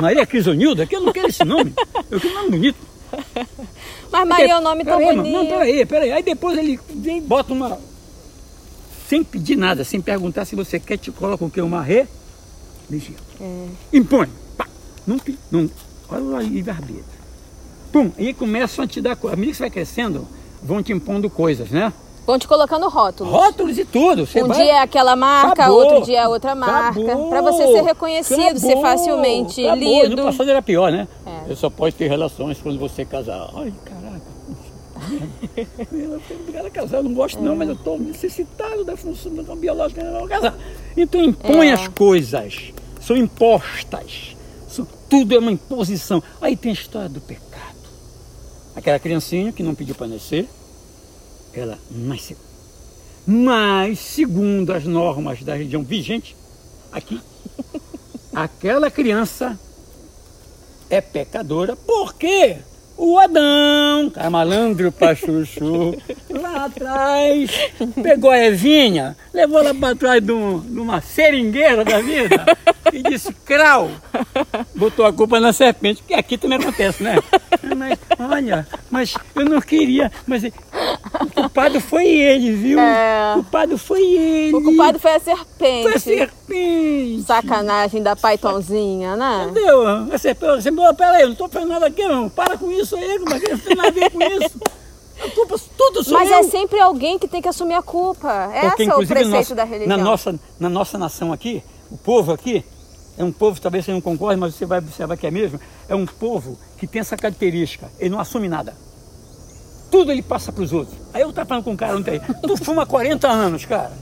[SPEAKER 2] Maria Crisonilda, que eu não quero esse nome. Eu quero um nome bonito.
[SPEAKER 1] Mas Maria é um nome tão
[SPEAKER 2] mano,
[SPEAKER 1] bonito.
[SPEAKER 2] Não, peraí, peraí. Aí depois ele vem e bota uma. Sem pedir nada, sem perguntar se você quer, te coloca o que? Uma re. Ligia.
[SPEAKER 1] É.
[SPEAKER 2] Impõe. Pá. Não, não. Olha o livre-arbítrio. Pum. Aí começam a te dar coisas. À medida que você vai crescendo, vão te impondo coisas, né?
[SPEAKER 1] Vão te colocando rótulos.
[SPEAKER 2] Rótulos e tudo. Você
[SPEAKER 1] Um
[SPEAKER 2] vai-
[SPEAKER 1] dia é aquela marca,
[SPEAKER 2] Acabou.
[SPEAKER 1] outro dia é outra marca. Pra você ser reconhecido, ser
[SPEAKER 2] Acabou.
[SPEAKER 1] facilmente
[SPEAKER 2] Acabou. E
[SPEAKER 1] lido.
[SPEAKER 2] No passado era pior, né?
[SPEAKER 1] É.
[SPEAKER 2] Você só pode ter relações quando você casar. Ai, caraca. Eu a casar, eu não gosto não, mas eu estou necessitado da função biológica, eu não casar. Então impõe
[SPEAKER 1] É.
[SPEAKER 2] as coisas, são impostas, São- tudo é uma imposição. Aí tem a história do pecado. Aquela criancinha que não pediu para nascer, ela nasceu. Mas, segundo as normas da região vigente, aqui, aquela criança é pecadora porque o Adão, cara malandro pra chuchu, lá atrás, pegou a Evinha, levou ela para trás de, um- de uma seringueira da vida e disse, crau, botou a culpa na serpente, que aqui também acontece, né? Mas, olha, mas eu não queria, mas o culpado foi ele, viu?
[SPEAKER 1] É.
[SPEAKER 2] O culpado foi ele.
[SPEAKER 1] O culpado foi a
[SPEAKER 2] foi a
[SPEAKER 1] serpente.
[SPEAKER 2] serpente.
[SPEAKER 1] Sacanagem da Pythonzinha, né?
[SPEAKER 2] Entendeu? Você, você, pô, peraí, eu não estou fazendo nada aqui, não. Para com isso aí, mas não tem nada a ver com isso. A culpa tudo sou
[SPEAKER 1] Mas
[SPEAKER 2] eu.
[SPEAKER 1] é sempre alguém que tem que assumir a culpa.
[SPEAKER 2] Porque,
[SPEAKER 1] Esse é o preceito
[SPEAKER 2] nossa-
[SPEAKER 1] da religião.
[SPEAKER 2] Na nossa, na nossa nação aqui, o povo aqui, é um povo, talvez você não concorde, mas você vai observar que é mesmo, é um povo que tem essa característica, ele não assume nada. Tudo ele passa para os outros. Aí eu estava falando com um cara ontem, tu fuma há 40 anos, cara.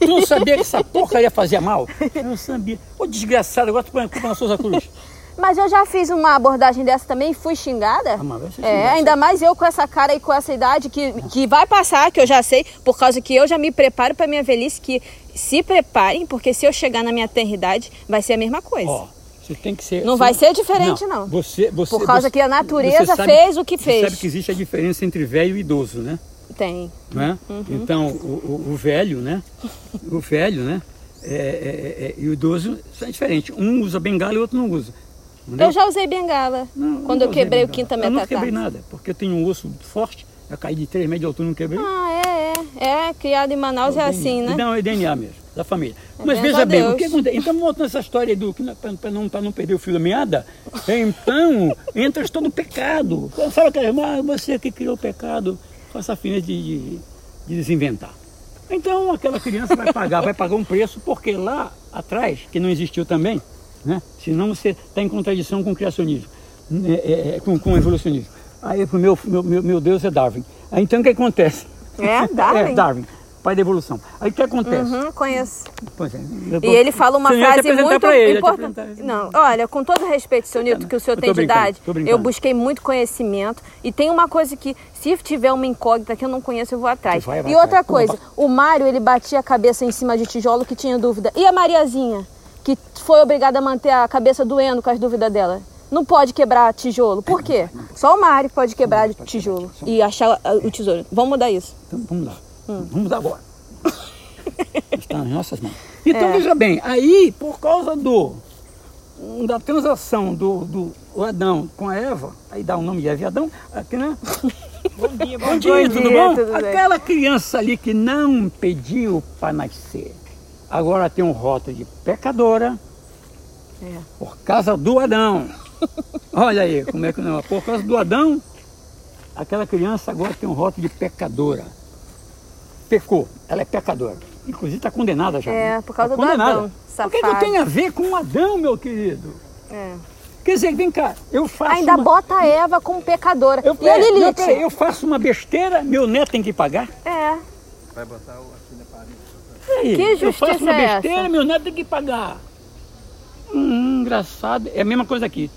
[SPEAKER 2] Tu não sabia que essa porcaria fazia mal? Eu não sabia. Ô desgraçado, agora tu põe a culpa na Souza Cruz.
[SPEAKER 1] Mas eu já fiz uma abordagem dessa também e fui xingada.
[SPEAKER 2] Ah,
[SPEAKER 1] é,
[SPEAKER 2] xingada.
[SPEAKER 1] ainda mais eu com essa cara e com essa idade que, que vai passar, que eu já sei, por causa que eu já me preparo para minha velhice, que se preparem, porque se eu chegar na minha tenridade, vai ser a mesma coisa.
[SPEAKER 2] Ó, você tem que ser.
[SPEAKER 1] Não
[SPEAKER 2] você-
[SPEAKER 1] vai ser diferente, não.
[SPEAKER 2] Você, você,
[SPEAKER 1] Por causa
[SPEAKER 2] você-
[SPEAKER 1] que a natureza
[SPEAKER 2] você sabe-
[SPEAKER 1] fez o que
[SPEAKER 2] você
[SPEAKER 1] fez.
[SPEAKER 2] sabe que existe a diferença entre velho e idoso, né?
[SPEAKER 1] Tem.
[SPEAKER 2] Não é?
[SPEAKER 1] Uhum.
[SPEAKER 2] Então, o, o- o velho, né? O velho, né? É, é- é- e o idoso são diferentes. Um usa bengala e o outro não usa. Entendeu?
[SPEAKER 1] Eu já usei bengala
[SPEAKER 2] Não,
[SPEAKER 1] quando eu
[SPEAKER 2] usei
[SPEAKER 1] quebrei o
[SPEAKER 2] bengala.
[SPEAKER 1] quinta
[SPEAKER 2] Eu não quebrei nada, porque eu tenho um osso forte. Eu caí de 3 metros de altura e não quebrei.
[SPEAKER 1] Ah, é, é. É, criado em Manaus é assim, né?
[SPEAKER 2] Não, é DNA mesmo, da família. Mas
[SPEAKER 1] benção
[SPEAKER 2] veja bem, o que acontece? Então, voltando essa história do. Para não, pra não perder o fio da meada, então entra todo o pecado. Sabe aquela irmã, você que criou o pecado, faça a fina de, de, de desinventar. Então aquela criança vai pagar, vai pagar um preço, porque lá atrás, que não existiu também, né? senão você está em contradição com o criacionismo, né, é, é, com, com o evolucionismo. Aí o meu, meu, meu, Deus é Darwin. Aí, então o que acontece?
[SPEAKER 1] É, Darwin?
[SPEAKER 2] É, Darwin. pai da evolução. Aí o que acontece?
[SPEAKER 1] Uhum, conheço.
[SPEAKER 2] Pois é,
[SPEAKER 1] E ele fala uma frase muito
[SPEAKER 2] ele,
[SPEAKER 1] importante. Não, olha, com todo respeito, seu Nilton, que o senhor
[SPEAKER 2] Eu
[SPEAKER 1] tem de idade, eu busquei muito conhecimento. E tem uma coisa que, se tiver uma incógnita que eu não conheço, eu vou atrás.
[SPEAKER 2] Vai, vai
[SPEAKER 1] e outra
[SPEAKER 2] atrás.
[SPEAKER 1] coisa, o Mário, ele batia a cabeça em cima de tijolo que tinha dúvida. E a Mariazinha, que foi obrigada a manter a cabeça doendo com as dúvidas dela? Não pode quebrar tijolo. Por quê? Só o Mário pode quebrar tijolo e achar ah, o tesouro. Vamos mudar isso.
[SPEAKER 2] Então vamos lá.
[SPEAKER 1] Hum.
[SPEAKER 2] Vamos lá agora. Está nas nossas mãos. Então
[SPEAKER 1] É.
[SPEAKER 2] veja bem, aí por causa do da transação do, do Adão com a Eva, aí dá o nome de Eva e Adão, aqui, né?
[SPEAKER 3] Bom dia, bom
[SPEAKER 2] Bom
[SPEAKER 3] dia.
[SPEAKER 2] dia,
[SPEAKER 1] Bom
[SPEAKER 2] tudo
[SPEAKER 1] dia,
[SPEAKER 2] bom?
[SPEAKER 1] tudo bem.
[SPEAKER 2] Aquela criança ali que não pediu para nascer, agora tem um rótulo de pecadora
[SPEAKER 1] É.
[SPEAKER 2] por causa do Adão. Olha aí, como é que não é? Por causa do Adão, aquela criança agora tem um rótulo de pecadora. Pecou, ela é pecadora. Inclusive está condenada já.
[SPEAKER 1] É,
[SPEAKER 2] né?
[SPEAKER 1] por causa
[SPEAKER 2] Tá
[SPEAKER 1] do
[SPEAKER 2] condenada.
[SPEAKER 1] Adão,
[SPEAKER 2] O que, que
[SPEAKER 1] safado.
[SPEAKER 2] tem a ver com o Adão, meu querido?
[SPEAKER 1] É.
[SPEAKER 2] Quer dizer, vem cá, eu faço.
[SPEAKER 1] Ainda
[SPEAKER 2] uma...
[SPEAKER 1] bota a Eva como pecadora.
[SPEAKER 2] eu,
[SPEAKER 1] e a
[SPEAKER 2] não,
[SPEAKER 1] Lilith?
[SPEAKER 2] peraí, eu faço uma besteira, meu neto tem que pagar.
[SPEAKER 1] É.
[SPEAKER 2] Peraí,
[SPEAKER 1] Que
[SPEAKER 2] eu faço
[SPEAKER 1] justiça
[SPEAKER 2] uma
[SPEAKER 1] é essa?
[SPEAKER 2] besteira, meu neto tem que pagar. Hum, engraçado. É a mesma coisa aqui.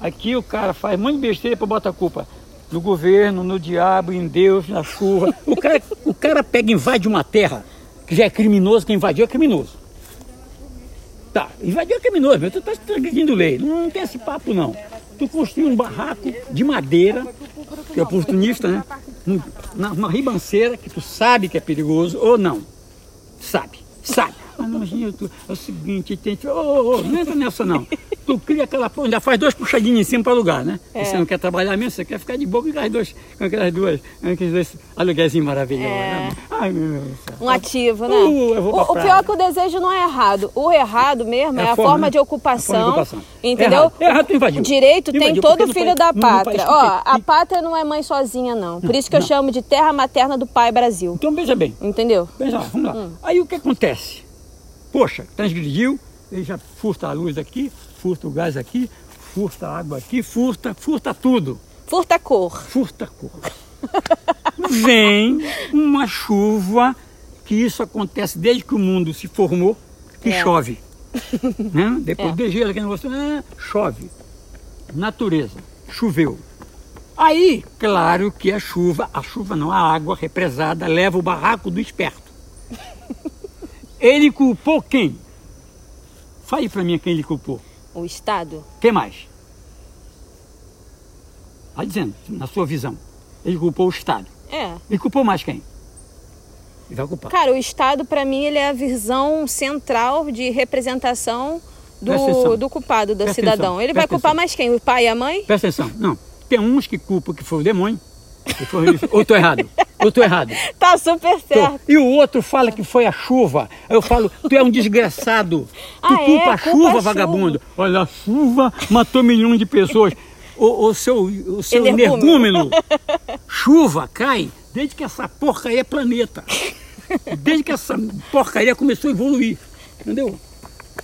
[SPEAKER 2] Aqui o cara faz de besteira para botar a culpa no governo, no diabo, em Deus, na chuva. O cara, o cara pega e invade uma terra que já é criminoso, quem invadiu é criminoso. Tá, invadiu é criminoso, mas tu tá transgredindo lei. Não, não tem esse papo não. Tu construiu um barraco de madeira, que é oportunista, né? Uma ribanceira que tu sabe que é perigoso ou não. Sabe, sabe. Mas não, é o seguinte, tem. Ô, ô, ô, não entra nessa não. Tu cria aquela porra, ainda faz dois puxadinhos em cima para alugar, né?
[SPEAKER 1] É.
[SPEAKER 2] Você não quer trabalhar mesmo, você quer ficar de boa com aquelas duas, com aquelas duas, com aqueles dois aluguéis maravilhosos.
[SPEAKER 1] É.
[SPEAKER 2] Né? Ai, meu Deus.
[SPEAKER 1] Um ativo, né?
[SPEAKER 2] Uh, eu
[SPEAKER 1] o, o pior é que o desejo não é errado. O errado mesmo é, a forma,
[SPEAKER 2] né?
[SPEAKER 1] de ocupação.
[SPEAKER 2] A forma de ocupação.
[SPEAKER 1] Entendeu?
[SPEAKER 2] Errado, errado tu invadiu.
[SPEAKER 1] O direito
[SPEAKER 2] Tu
[SPEAKER 1] tem
[SPEAKER 2] invadiu,
[SPEAKER 1] todo filho
[SPEAKER 2] país-
[SPEAKER 1] da pátria. Ó, a pátria não é mãe sozinha, não. Por isso que eu
[SPEAKER 2] não.
[SPEAKER 1] chamo de terra materna do pai Brasil.
[SPEAKER 2] Então veja bem,
[SPEAKER 1] Entendeu?
[SPEAKER 2] Veja lá, vamos lá. Aí o que acontece? Poxa, transgrediu, ele já furta a luz aqui, furta o gás aqui, furta a água aqui, furta, furta tudo.
[SPEAKER 1] Furta a cor.
[SPEAKER 2] Furta a cor. Vem uma chuva, que isso acontece desde que o mundo se formou, que
[SPEAKER 1] É.
[SPEAKER 2] chove. Né? Depois
[SPEAKER 1] É.
[SPEAKER 2] de gelo aqui no negócio, ah, chove. Natureza, choveu. Aí, claro que a chuva, a chuva não, a água represada leva o barraco do esperto. Ele culpou quem? Fale para mim quem ele culpou.
[SPEAKER 1] O Estado.
[SPEAKER 2] Quem mais? Vai dizendo, na sua visão. Ele culpou o Estado.
[SPEAKER 1] É.
[SPEAKER 2] Ele culpou mais quem? Ele vai culpar.
[SPEAKER 1] Cara, o Estado, pra mim, ele é a visão central de representação do, do culpado, do
[SPEAKER 2] Presta
[SPEAKER 1] cidadão.
[SPEAKER 2] atenção.
[SPEAKER 1] Ele vai
[SPEAKER 2] Presta
[SPEAKER 1] culpar
[SPEAKER 2] atenção.
[SPEAKER 1] mais quem? O pai e a mãe?
[SPEAKER 2] Presta atenção. Não. Tem uns que culpam que foi o demônio. Foi. Ou tô errado. Ou tô errado.
[SPEAKER 1] Tá super
[SPEAKER 2] Tô.
[SPEAKER 1] certo.
[SPEAKER 2] E o outro fala que foi a chuva. Aí eu falo, tu é um desgraçado. Tu
[SPEAKER 1] Ah, é?
[SPEAKER 2] culpa a chuva, vagabundo. Olha, a chuva matou milhões de pessoas. O, o seu, o seu
[SPEAKER 1] Energúmeno.
[SPEAKER 2] chuva cai desde que essa porcaria é planeta. Desde que essa porcaria começou a evoluir. Entendeu?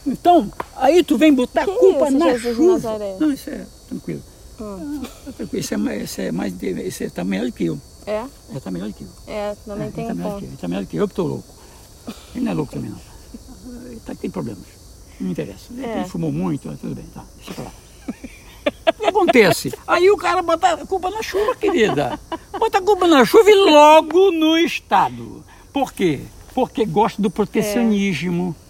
[SPEAKER 2] Então, aí tu vem botar
[SPEAKER 1] Que
[SPEAKER 2] culpa
[SPEAKER 1] isso,
[SPEAKER 2] na
[SPEAKER 1] Jesus
[SPEAKER 2] chuva.
[SPEAKER 1] Nazaré?
[SPEAKER 2] Não, isso é tranquilo. Ah, tranquilo. Isso é mais, isso é mais, isso tá melhor do que eu.
[SPEAKER 1] É,
[SPEAKER 2] É, tá melhor que eu.
[SPEAKER 1] é, também
[SPEAKER 2] É,
[SPEAKER 1] tem
[SPEAKER 2] ele tá
[SPEAKER 1] um
[SPEAKER 2] melhor
[SPEAKER 1] ponto.
[SPEAKER 2] que eu, ele tá melhor que eu, que tô louco. Ele não é louco também não. Ele tá, tem problemas. Não me interessa. Ele,
[SPEAKER 1] É.
[SPEAKER 2] fumou muito, tudo bem, tá, deixa pra lá. O que acontece? Aí o cara bota a culpa na chuva, querida. Bota a culpa na chuva e logo no Estado. Por quê? Porque gosta do protecionismo. É,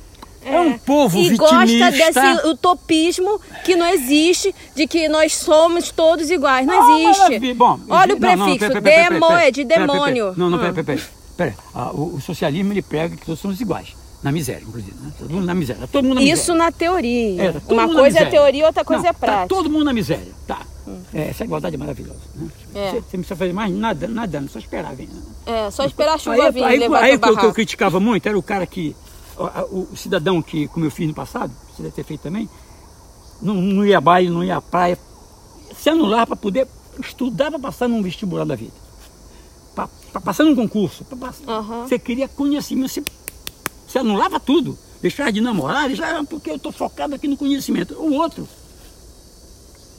[SPEAKER 2] um povo
[SPEAKER 1] e
[SPEAKER 2] vitimista.
[SPEAKER 1] gosta desse utopismo que não existe, de que nós somos todos iguais. Não
[SPEAKER 2] Ah,
[SPEAKER 1] existe.
[SPEAKER 2] maravilha. Bom,
[SPEAKER 1] Olha o prefixo, demo é de demônio.
[SPEAKER 2] Não, não,
[SPEAKER 1] Hum.
[SPEAKER 2] pera, pera. Pera, ah, o, o socialismo ele prega que todos somos iguais. Na miséria, inclusive. Né? Todo mundo na miséria. Todo mundo na
[SPEAKER 1] Isso
[SPEAKER 2] miséria.
[SPEAKER 1] na teoria.
[SPEAKER 2] É,
[SPEAKER 1] Uma coisa é teoria, outra coisa
[SPEAKER 2] Não,
[SPEAKER 1] é prática.
[SPEAKER 2] Tá todo mundo na miséria. Tá. É, essa igualdade é maravilhosa. Né?
[SPEAKER 1] É.
[SPEAKER 2] Você, você não precisa fazer mais nada, nada, só esperar vir. Né?
[SPEAKER 1] É, só esperar a chuva
[SPEAKER 2] Aí,
[SPEAKER 1] vir
[SPEAKER 2] aí, aí o que eu- criticava muito era o cara que. O, cidadão que, como eu fiz no passado, você deve ter feito também, não, não ia a baile, não ia à praia, se anular para poder estudar para passar num vestibular da vida. Para passar num concurso. passar-
[SPEAKER 1] Aham.
[SPEAKER 2] Você queria conhecimento, você, você anulava tudo. Deixar de namorar, já porque eu estou focado aqui no conhecimento. O outro,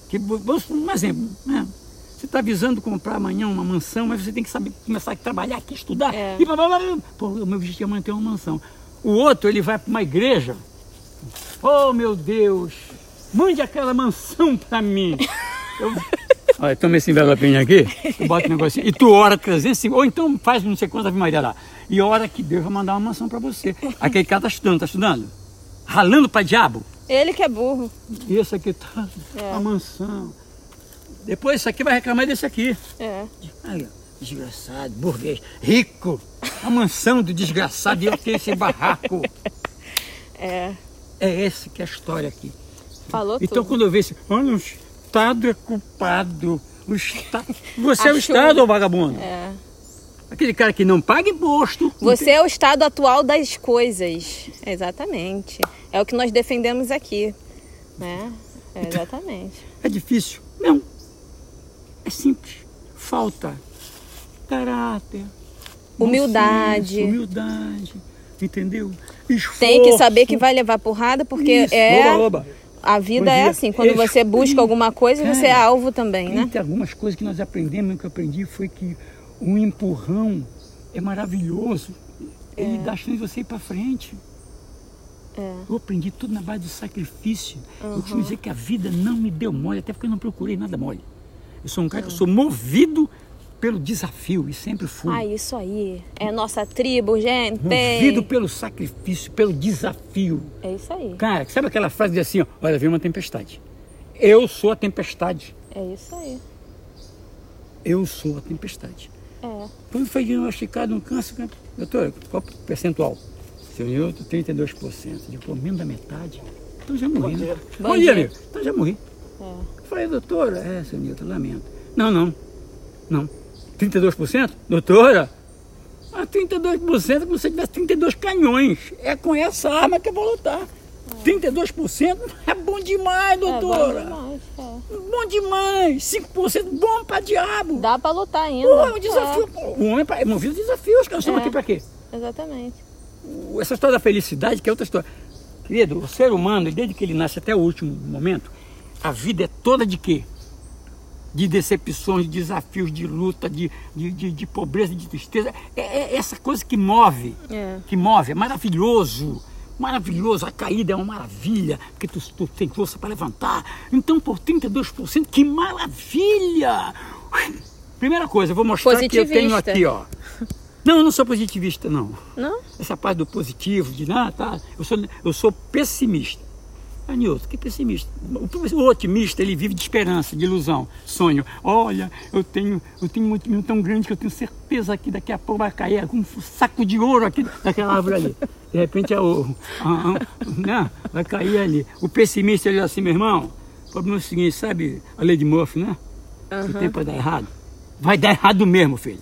[SPEAKER 2] que, vamos um exemplo, né? Você Você está visando comprar amanhã uma mansão, mas você tem que saber começar a trabalhar aqui, estudar.
[SPEAKER 1] É.
[SPEAKER 2] E blá, blá, blá. Pô, o meu objetivo é manter uma mansão. O outro, ele vai para uma igreja. Oh, meu Deus, mande aquela mansão para mim. Eu... Olha, toma esse envelopinho aqui, tu bota um negocinho, e tu ora 350, ou então faz não sei quantas Maria lá. E ora que Deus vai mandar uma mansão para você. Aquele cara tá estudando, tá estudando? Ralando para diabo.
[SPEAKER 1] Ele que é burro.
[SPEAKER 2] E esse aqui tá
[SPEAKER 1] É.
[SPEAKER 2] a mansão. Depois isso aqui vai reclamar desse aqui.
[SPEAKER 1] É.
[SPEAKER 2] Aí, ó, desgraçado, burguês, rico. A mansão do desgraçado e eu tenho esse barraco.
[SPEAKER 1] É.
[SPEAKER 2] É esse que é a história aqui.
[SPEAKER 1] Falou
[SPEAKER 2] Então
[SPEAKER 1] tudo.
[SPEAKER 2] quando eu vejo, olha, o Estado é culpado. O Estado... Você é o. Estado, ô vagabundo.
[SPEAKER 1] É.
[SPEAKER 2] Aquele cara que não paga imposto.
[SPEAKER 1] Você é o estado atual das coisas. Exatamente. É o que nós defendemos aqui. Né? É, exatamente.
[SPEAKER 2] É difícil? Não. É simples. Falta caráter.
[SPEAKER 1] Humildade.
[SPEAKER 2] senso, humildade. Entendeu? Esforço.
[SPEAKER 1] Tem que saber que vai levar porrada, porque
[SPEAKER 2] Isso,
[SPEAKER 1] é.
[SPEAKER 2] oba, oba.
[SPEAKER 1] A vida é
[SPEAKER 2] é,
[SPEAKER 1] assim. Quando você busca alguma coisa, você é
[SPEAKER 2] Cara,
[SPEAKER 1] alvo também, né?
[SPEAKER 2] Entre algumas coisas que nós aprendemos, que eu aprendi foi que um empurrão é maravilhoso. Ele dá chance de você ir para frente.
[SPEAKER 1] É.
[SPEAKER 2] Eu aprendi tudo na base do sacrifício. Eu costumo dizer que a vida não me deu mole, até porque eu não procurei nada mole. Eu sou um cara que eu sou movido pelo desafio e sempre fui.
[SPEAKER 1] Ah, isso aí. É nossa tribo, gente.
[SPEAKER 2] movido pelo sacrifício, pelo desafio.
[SPEAKER 1] É isso aí.
[SPEAKER 2] Cara, sabe aquela frase de assim, ó, olha, veio uma tempestade. Eu sou a tempestade.
[SPEAKER 1] É isso aí.
[SPEAKER 2] Eu sou a tempestade.
[SPEAKER 1] É.
[SPEAKER 2] Quando foi diagnosticado um câncer, né? doutor, qual o percentual? Seu Newton, 32%. Eu digo, pô, menos da metade. Então já morri, né?
[SPEAKER 1] Bom
[SPEAKER 2] Bom
[SPEAKER 1] dia.
[SPEAKER 2] dia, amigo. Então já morri.
[SPEAKER 1] É.
[SPEAKER 2] Eu falei, doutora, é, seu Newton, lamento. Não, não. Não. 32%? Doutora? Ah, 32% é como se tivesse 32 canhões. É com essa arma que eu vou lutar. 32% é bom demais,
[SPEAKER 1] É bom
[SPEAKER 2] doutora.
[SPEAKER 1] demais. é.
[SPEAKER 2] bom demais. 5% bom pra diabo.
[SPEAKER 1] Dá pra lutar ainda.
[SPEAKER 2] É um desafio. O homem é é movido a desafios, cara. Nós estamos
[SPEAKER 1] É.
[SPEAKER 2] aqui pra quê?
[SPEAKER 1] É, exatamente.
[SPEAKER 2] Essa história da felicidade, que é outra história. Querido, o ser humano, desde que ele nasce até o último momento, a vida é toda de quê? De decepções, de desafios, de luta, de, de, de, de pobreza, de tristeza. É, é essa coisa que move,
[SPEAKER 1] É.
[SPEAKER 2] que move, é maravilhoso. Maravilhoso, a caída é uma maravilha, porque tu, tu tem força para levantar. Então, por 32%, que maravilha! Primeira coisa, eu vou mostrar que eu tenho aqui, ó. Não, eu não sou positivista, não
[SPEAKER 1] Não?
[SPEAKER 2] essa parte do positivo, de ah, tá, eu sou, eu sou pessimista. Ah, que pessimista? O, o otimista, ele vive de esperança, de ilusão, sonho. Olha, eu tenho, eu tenho um otimismo tão grande que eu tenho certeza que daqui a pouco vai cair um saco de ouro aqui daquela árvore ali. De repente é o. ah, ah, né? Vai cair ali. O pessimista, ele diz assim, meu irmão, o problema é o seguinte, sabe a lei de Murphy, né? Que tem para dar errado. Vai dar errado mesmo, filho.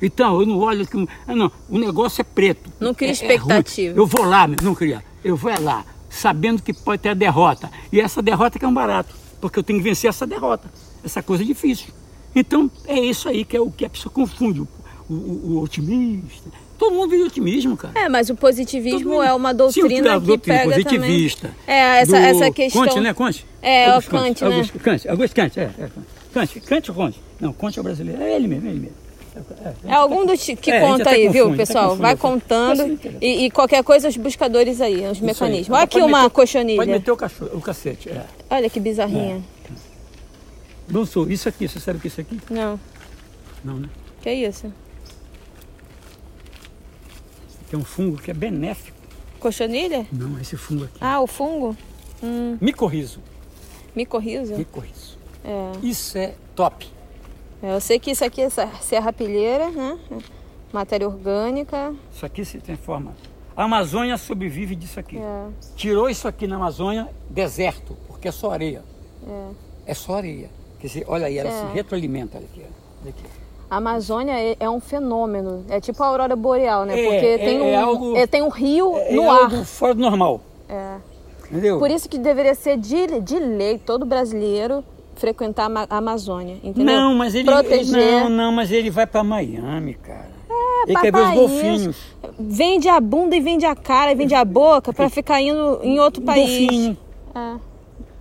[SPEAKER 2] Então, eu não olho que. Ah, não, o negócio é preto.
[SPEAKER 1] Não cria
[SPEAKER 2] É- é
[SPEAKER 1] expectativa.
[SPEAKER 2] ruim. eu vou lá, não cria. Eu vou é lá, sabendo que pode ter a derrota. E essa derrota que é um barato, porque eu tenho que vencer essa derrota. Essa coisa é difícil. Então, é isso aí que é o que a pessoa confunde. O, o- o otimista. Todo mundo vive otimismo, cara.
[SPEAKER 1] É, mas o positivismo é uma
[SPEAKER 2] Sim,
[SPEAKER 1] doutrina
[SPEAKER 2] a
[SPEAKER 1] que
[SPEAKER 2] doutrina
[SPEAKER 1] pega
[SPEAKER 2] positivista.
[SPEAKER 1] também. É, essa,
[SPEAKER 2] do
[SPEAKER 1] essa questão...
[SPEAKER 2] Conte, né? Conte?
[SPEAKER 1] É,
[SPEAKER 2] Augusto
[SPEAKER 1] o Kant, né?
[SPEAKER 2] Augusto Kant, Augusto Kant, é. é Kant, Kant ou Conte? Não, Conte é o brasileiro. É ele mesmo, é ele mesmo.
[SPEAKER 1] É algum dos que
[SPEAKER 2] É,
[SPEAKER 1] conta aí, viu,
[SPEAKER 2] confunde, até
[SPEAKER 1] pessoal?
[SPEAKER 2] confunde,
[SPEAKER 1] Vai contando e, e qualquer coisa os buscadores aí, os
[SPEAKER 2] Isso aí.
[SPEAKER 1] mecanismos.
[SPEAKER 2] Agora
[SPEAKER 1] Olha aqui uma
[SPEAKER 2] meter
[SPEAKER 1] cochonilha.
[SPEAKER 2] Pode meter o, cachorro, o cacete, é.
[SPEAKER 1] Olha que bizarrinha.
[SPEAKER 2] Não sou. Isso aqui, você sabe o que é isso aqui?
[SPEAKER 1] Não,
[SPEAKER 2] Não, né?
[SPEAKER 1] que isso?
[SPEAKER 2] Que é um fungo que é benéfico.
[SPEAKER 1] Cochonilha?
[SPEAKER 2] Não, esse fungo aqui.
[SPEAKER 1] Ah, o fungo? Hum,
[SPEAKER 2] Micorrizo.
[SPEAKER 1] micorriza?
[SPEAKER 2] Micorrizo.
[SPEAKER 1] É.
[SPEAKER 2] Isso é top.
[SPEAKER 1] É, Eu sei que isso aqui é serrapilheira, né? Matéria orgânica.
[SPEAKER 2] Isso aqui se transforma. A Amazônia sobrevive disso aqui.
[SPEAKER 1] É,
[SPEAKER 2] Tirou isso aqui na Amazônia, deserto, porque é só areia.
[SPEAKER 1] é.
[SPEAKER 2] É só areia. Quer dizer, olha aí, ela
[SPEAKER 1] É.
[SPEAKER 2] se retroalimenta. Olha aqui. Olha aqui.
[SPEAKER 1] A Amazônia é, é um fenômeno. É tipo a aurora boreal, né? Porque tem, um,
[SPEAKER 2] algo-
[SPEAKER 1] é, tem um rio no ar.
[SPEAKER 2] algo fora do normal.
[SPEAKER 1] É.
[SPEAKER 2] Entendeu?
[SPEAKER 1] Por isso que deveria ser de, de lei todo brasileiro frequentar a Ma- a Amazônia, entendeu?
[SPEAKER 2] Não, mas ele.
[SPEAKER 1] Proteger.
[SPEAKER 2] Não, não, mas ele vai para Miami, cara.
[SPEAKER 1] É,
[SPEAKER 2] ele quer ver os golfinhos.
[SPEAKER 1] Vende a bunda e vende a cara e vende a boca pra ficar indo em outro país.
[SPEAKER 2] Golfinho.
[SPEAKER 1] É.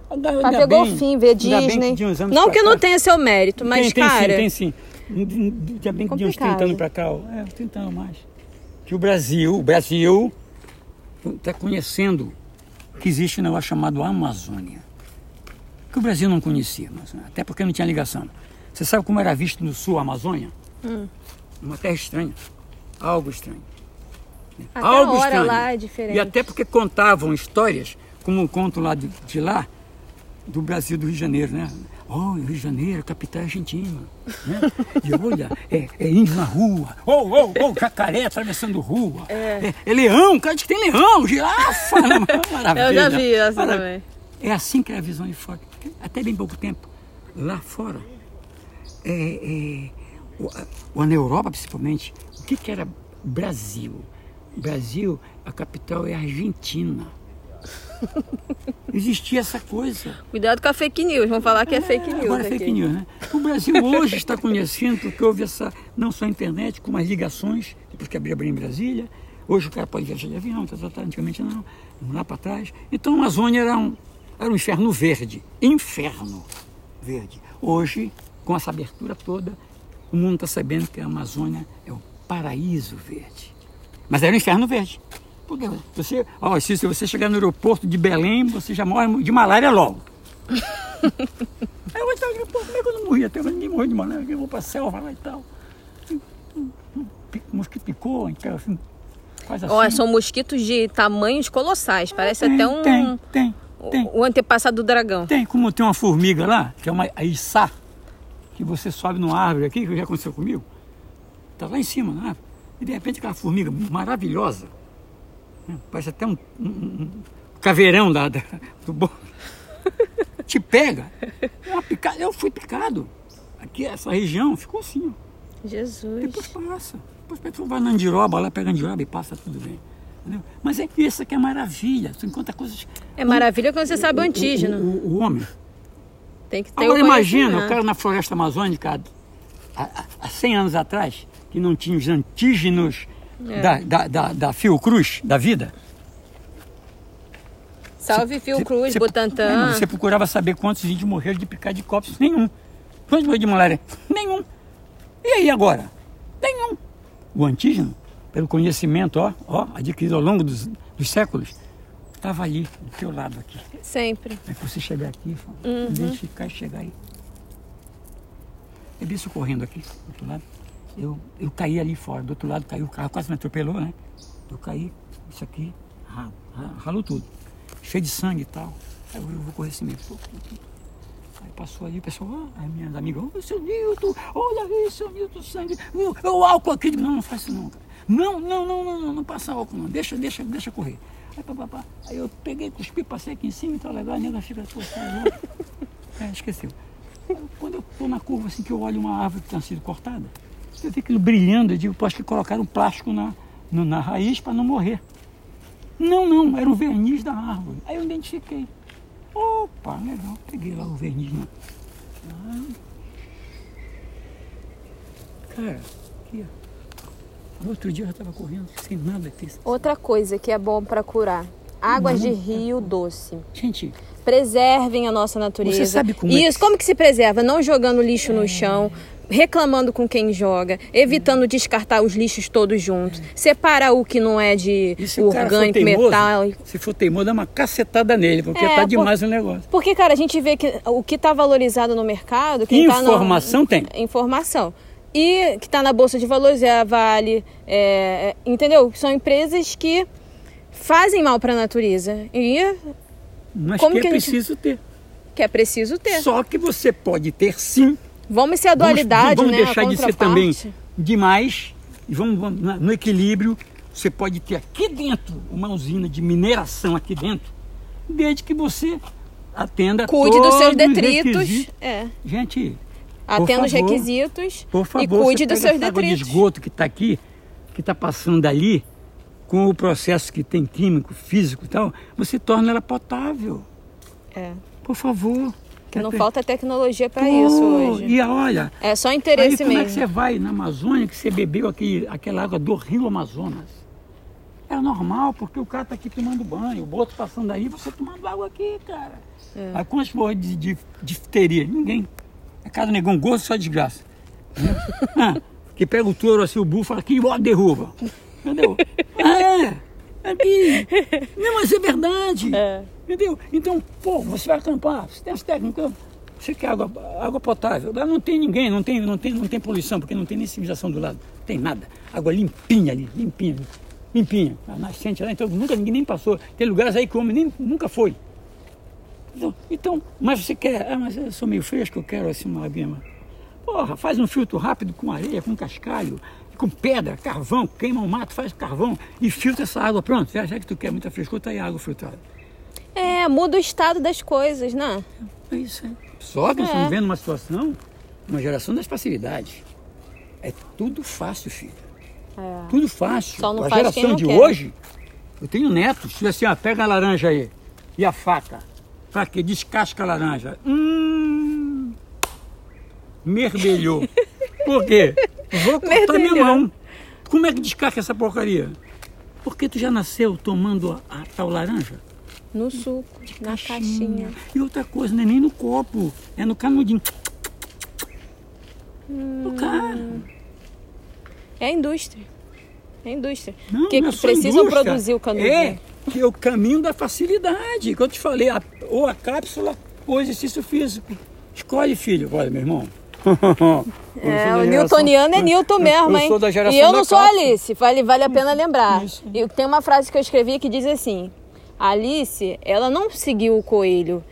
[SPEAKER 2] Ainda
[SPEAKER 1] pegou
[SPEAKER 2] bem-
[SPEAKER 1] o fim, ver Disney.
[SPEAKER 2] anos
[SPEAKER 1] Não
[SPEAKER 2] pra
[SPEAKER 1] que não
[SPEAKER 2] cá-
[SPEAKER 1] tenha seu mérito, mas,
[SPEAKER 2] tem, tem
[SPEAKER 1] cara.
[SPEAKER 2] sim, tem sim. Ainda bem que de uns
[SPEAKER 1] Complicado.
[SPEAKER 2] 30 anos para cá, ó, é, uns 30 anos mais. Que o Brasil, o Brasil está conhecendo que existe um negócio chamado Amazônia. Que o Brasil não conhecia, mas, até porque não tinha ligação. Você sabe como era visto no sul a Amazônia?
[SPEAKER 1] Hum.
[SPEAKER 2] Uma terra estranha. Algo estranho.
[SPEAKER 1] Até a
[SPEAKER 2] Algo
[SPEAKER 1] hora
[SPEAKER 2] estranho.
[SPEAKER 1] lá é diferente.
[SPEAKER 2] E até porque contavam histórias, como o conto lá de, de lá, do Brasil do Rio de Janeiro, né? Oh, Rio de Janeiro, capital argentina. Né? E olha, é, é índio na rua. Oh, oh, oh, jacaré atravessando rua. É, é leão, cara que tem leão, girafa. Maravilha.
[SPEAKER 1] Eu já vi essa
[SPEAKER 2] Maravilha.
[SPEAKER 1] também.
[SPEAKER 2] É assim que é a visão de fora. Até bem pouco tempo, lá fora, é, é, o- a- na Europa principalmente, o que, que era Brasil? Brasil, a capital é Argentina. Existia essa coisa.
[SPEAKER 1] Cuidado com a fake news, vão falar que é fake news.
[SPEAKER 2] Agora é
[SPEAKER 1] aqui.
[SPEAKER 2] fake news, né? O Brasil hoje está conhecendo porque houve essa, não só a internet, como as ligações, depois que abriu em Brasília. Hoje o cara pode viajar de avião, tá, tá, tá, antigamente não, lá para trás. Então a Amazônia era um, era um inferno verde. Inferno verde. Hoje, com essa abertura toda, o mundo está sabendo que a Amazônia é o paraíso verde. Mas era um inferno verde. Porque você, ó, se se você chegar no aeroporto de Belém, você já morre de malária logo. Aí eu estava pô, como é que eu não morri até agora? Ninguém morreu de malária, eu vou pra selva lá e tal. O mosquito picou, então assim, faz assim.
[SPEAKER 1] Ó, são mosquitos de tamanhos colossais. Parece
[SPEAKER 2] tem,
[SPEAKER 1] até um.
[SPEAKER 2] Tem, tem, tem.
[SPEAKER 1] O antepassado do dragão.
[SPEAKER 2] Tem, como tem uma formiga lá, que é uma a içá, que você sobe numa árvore aqui, que já aconteceu comigo. Tá lá em cima na árvore. E de repente aquela formiga maravilhosa, né, parece até um, um- um caveirão da, da- do bom. Te pega. É picada. Eu fui picado. Aqui, essa região ficou assim, ó.
[SPEAKER 1] Jesus.
[SPEAKER 2] Depois passa. Depois tu vai na andiroba lá, pega a andiroba e passa tudo bem. Entendeu? Mas é isso que é maravilha. Tu encontra coisas.
[SPEAKER 1] É maravilha quando você sabe o antígeno.
[SPEAKER 2] O, o- o homem.
[SPEAKER 1] Tem que ter
[SPEAKER 2] Agora
[SPEAKER 1] o
[SPEAKER 2] imagina o cara na floresta amazônica há, há- há 100 anos atrás, que não tinha os antígenos
[SPEAKER 1] É.
[SPEAKER 2] da, da, da, da Fiocruz, da vida.
[SPEAKER 1] Salve Fiocruz.
[SPEAKER 2] É, mas Você procurava saber quantos índios morreram de picar de copos? Nenhum. Quantos morreram de malária? Nenhum. E aí agora? Nenhum. O antígeno, pelo conhecimento ó, ó, adquirido ao longo dos, dos séculos, estava ali, do teu lado aqui.
[SPEAKER 1] Sempre.
[SPEAKER 2] É que você chegar aqui,
[SPEAKER 1] Uhum.
[SPEAKER 2] identificar e chegar aí. Eu vi isso correndo aqui, do outro lado. Eu, eu caí ali fora, do outro lado caiu o carro, quase me atropelou, né? Eu caí, isso aqui, ra- ra- ralou tudo. Cheio de sangue e tal. Aí eu, eu vou correr assim mesmo. Aí passou ali, o pessoal, ah, aí minhas amigas, ô seu Nilton, olha isso, seu Nilton, sangue, o, o álcool aqui. Não, não faz isso não, cara. Não, não, não, não, não, não passa álcool não, deixa, deixa, deixa correr. Aí, pá, pá, pá. aí eu peguei, cuspi, passei aqui em cima e tal, legal, a nega fica, pô, louco. É, esqueceu. Quando eu estou na curva assim que eu olho uma árvore que tinha sido cortada, eu vi aquilo brilhando, eu digo, pô, acho que colocaram um plástico na, no- na raiz para não morrer. Não, não, era o verniz da árvore. Aí eu identifiquei. Opa, legal, peguei lá o verniz. Né? Ah. Cara, aqui, ó. No outro dia eu já estava correndo sem nada.
[SPEAKER 1] Outra coisa que é bom para curar. Águas de rio doce.
[SPEAKER 2] Gente,
[SPEAKER 1] Preservem a nossa natureza.
[SPEAKER 2] Você sabe como é
[SPEAKER 1] Isso,
[SPEAKER 2] que-
[SPEAKER 1] como que se preserva? Não jogando lixo no chão, reclamando com quem joga, evitando descartar os lixos todos juntos, separar o que não é de orgânico,
[SPEAKER 2] teimoso,
[SPEAKER 1] metal.
[SPEAKER 2] se for teimoso, dá uma cacetada nele, porque
[SPEAKER 1] É,
[SPEAKER 2] tá
[SPEAKER 1] por-
[SPEAKER 2] demais o negócio.
[SPEAKER 1] Porque, cara, a gente vê que o que está valorizado no mercado. Quem tá no-
[SPEAKER 2] Informação tem.
[SPEAKER 1] Informação. E que está na Bolsa de Valores é a Vale, é, é, entendeu? São empresas que fazem mal para a natureza. E
[SPEAKER 2] Mas
[SPEAKER 1] Como
[SPEAKER 2] que é
[SPEAKER 1] que gente-
[SPEAKER 2] preciso ter.
[SPEAKER 1] que é preciso ter.
[SPEAKER 2] Só que você pode ter sim.
[SPEAKER 1] Vamos ser a
[SPEAKER 2] Vamos-
[SPEAKER 1] dualidade,
[SPEAKER 2] vamos,
[SPEAKER 1] né?
[SPEAKER 2] deixar
[SPEAKER 1] a
[SPEAKER 2] de ser também demais. E vamos, vamos no equilíbrio. Você pode ter aqui dentro uma usina de mineração aqui dentro, desde que você atenda
[SPEAKER 1] Cuide dos seus
[SPEAKER 2] os
[SPEAKER 1] detritos. É.
[SPEAKER 2] Gente,
[SPEAKER 1] Atenda os requisitos
[SPEAKER 2] por favor,
[SPEAKER 1] e cuide dos seus
[SPEAKER 2] água de
[SPEAKER 1] detritos.
[SPEAKER 2] esgoto que está aqui, que está passando dali, com o processo que tem químico, físico e tal, você torna ela potável.
[SPEAKER 1] É.
[SPEAKER 2] Por favor.
[SPEAKER 1] Que não falta tecnologia para isso hoje.
[SPEAKER 2] E olha,
[SPEAKER 1] É só
[SPEAKER 2] aí
[SPEAKER 1] interesse
[SPEAKER 2] como é que
[SPEAKER 1] mesmo.
[SPEAKER 2] você vai na Amazônia que você bebeu aquele, aquela água do rio Amazonas? É normal, porque o cara tá aqui tomando banho, o boto passando aí, você tomando água aqui, cara.
[SPEAKER 1] É.
[SPEAKER 2] Aí quantas porra de, de difteria? Ninguém. É cada negão gosto, só desgraça. Ah, que pega o touro assim, o burro, fala que ó, derruba. Entendeu? Ah, é. Aqui. Não, mas é verdade.
[SPEAKER 1] É.
[SPEAKER 2] Entendeu? Então, pô, você vai acampar, você tem as técnicas, você quer água, água potável. Lá não tem ninguém, não tem, não, tem, não tem poluição, porque não tem nem civilização do lado. Não tem nada. Água limpinha ali, limpinha. Limpinha. A nascente lá, então nunca ninguém nem passou. Tem lugares aí que o homem nem, nunca foi. Então, então, mas você quer, ah, mas eu sou meio fresco, eu quero assim uma mas- Porra, faz um filtro rápido com areia, com cascalho, com pedra, carvão, queima o mato, faz carvão e filtra essa água. Pronto, já, que tu quer muita frescura, tá aí a água filtrada.
[SPEAKER 1] É, muda o estado das coisas, né?
[SPEAKER 2] É isso aí. Só que nós
[SPEAKER 1] É.
[SPEAKER 2] estamos vivendo uma situação, uma geração das facilidades. É tudo fácil, filho.
[SPEAKER 1] É.
[SPEAKER 2] Tudo fácil.
[SPEAKER 1] Só não
[SPEAKER 2] a
[SPEAKER 1] faz
[SPEAKER 2] geração de
[SPEAKER 1] quer.
[SPEAKER 2] hoje, eu tenho netos, diz assim, ó, pega a laranja aí. E a faca. Pra quê? Descasca a laranja. Hum. Merdelhou. Por quê? Vou cortar minha mão. Como é que descasca essa porcaria? Porque tu já nasceu tomando a, a tal laranja?
[SPEAKER 1] No suco, na caixinha.
[SPEAKER 2] E outra coisa, não é nem no copo, é no canudinho. O cara.
[SPEAKER 1] É a indústria. É a indústria.
[SPEAKER 2] Não,
[SPEAKER 1] que
[SPEAKER 2] não é
[SPEAKER 1] precisam
[SPEAKER 2] indústria,
[SPEAKER 1] produzir o canudinho.
[SPEAKER 2] É, que é o caminho da facilidade. Que eu te falei, a- ou a cápsula ou exercício físico. Escolhe, filho. Olha, meu irmão.
[SPEAKER 1] É, o newtoniano é Newton mesmo,
[SPEAKER 2] eu
[SPEAKER 1] hein?
[SPEAKER 2] sou da geração
[SPEAKER 1] e eu não sou
[SPEAKER 2] cápsula.
[SPEAKER 1] Alice, vale, vale a pena lembrar.
[SPEAKER 2] Isso.
[SPEAKER 1] E tem uma frase que eu escrevi que diz assim: Alice, ela não seguiu o coelho,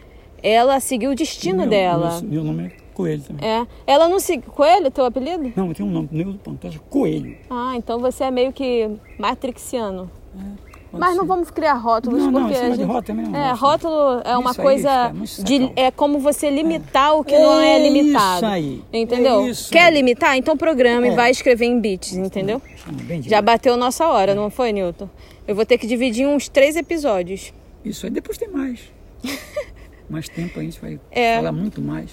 [SPEAKER 1] ela seguiu o destino
[SPEAKER 2] Meu-
[SPEAKER 1] dela.
[SPEAKER 2] Meu, meu nome é Coelho também.
[SPEAKER 1] É. Ela não seguiu. Coelho, teu apelido?
[SPEAKER 2] Não, eu tenho um nome, Neudo Pantoja Coelho.
[SPEAKER 1] Ah, então você é meio que matrixiano.
[SPEAKER 2] Pode
[SPEAKER 1] Mas não vamos criar rótulos,
[SPEAKER 2] Não, não,
[SPEAKER 1] porque.
[SPEAKER 2] esse
[SPEAKER 1] a gente-
[SPEAKER 2] rótulo não
[SPEAKER 1] É,
[SPEAKER 2] gosto.
[SPEAKER 1] rótulo é uma
[SPEAKER 2] Isso
[SPEAKER 1] coisa.
[SPEAKER 2] muito
[SPEAKER 1] de, é como você limitar o que não é
[SPEAKER 2] É
[SPEAKER 1] limitado.
[SPEAKER 2] isso aí,
[SPEAKER 1] Entendeu?
[SPEAKER 2] é isso
[SPEAKER 1] Quer limitar? Então programa e
[SPEAKER 2] É.
[SPEAKER 1] vai escrever em bits, entendeu? Já bateu nossa hora, não foi, Newton? Eu vou ter que dividir uns três episódios.
[SPEAKER 2] Isso aí depois tem mais. mais tempo aí, a gente vai
[SPEAKER 1] É.
[SPEAKER 2] falar muito mais.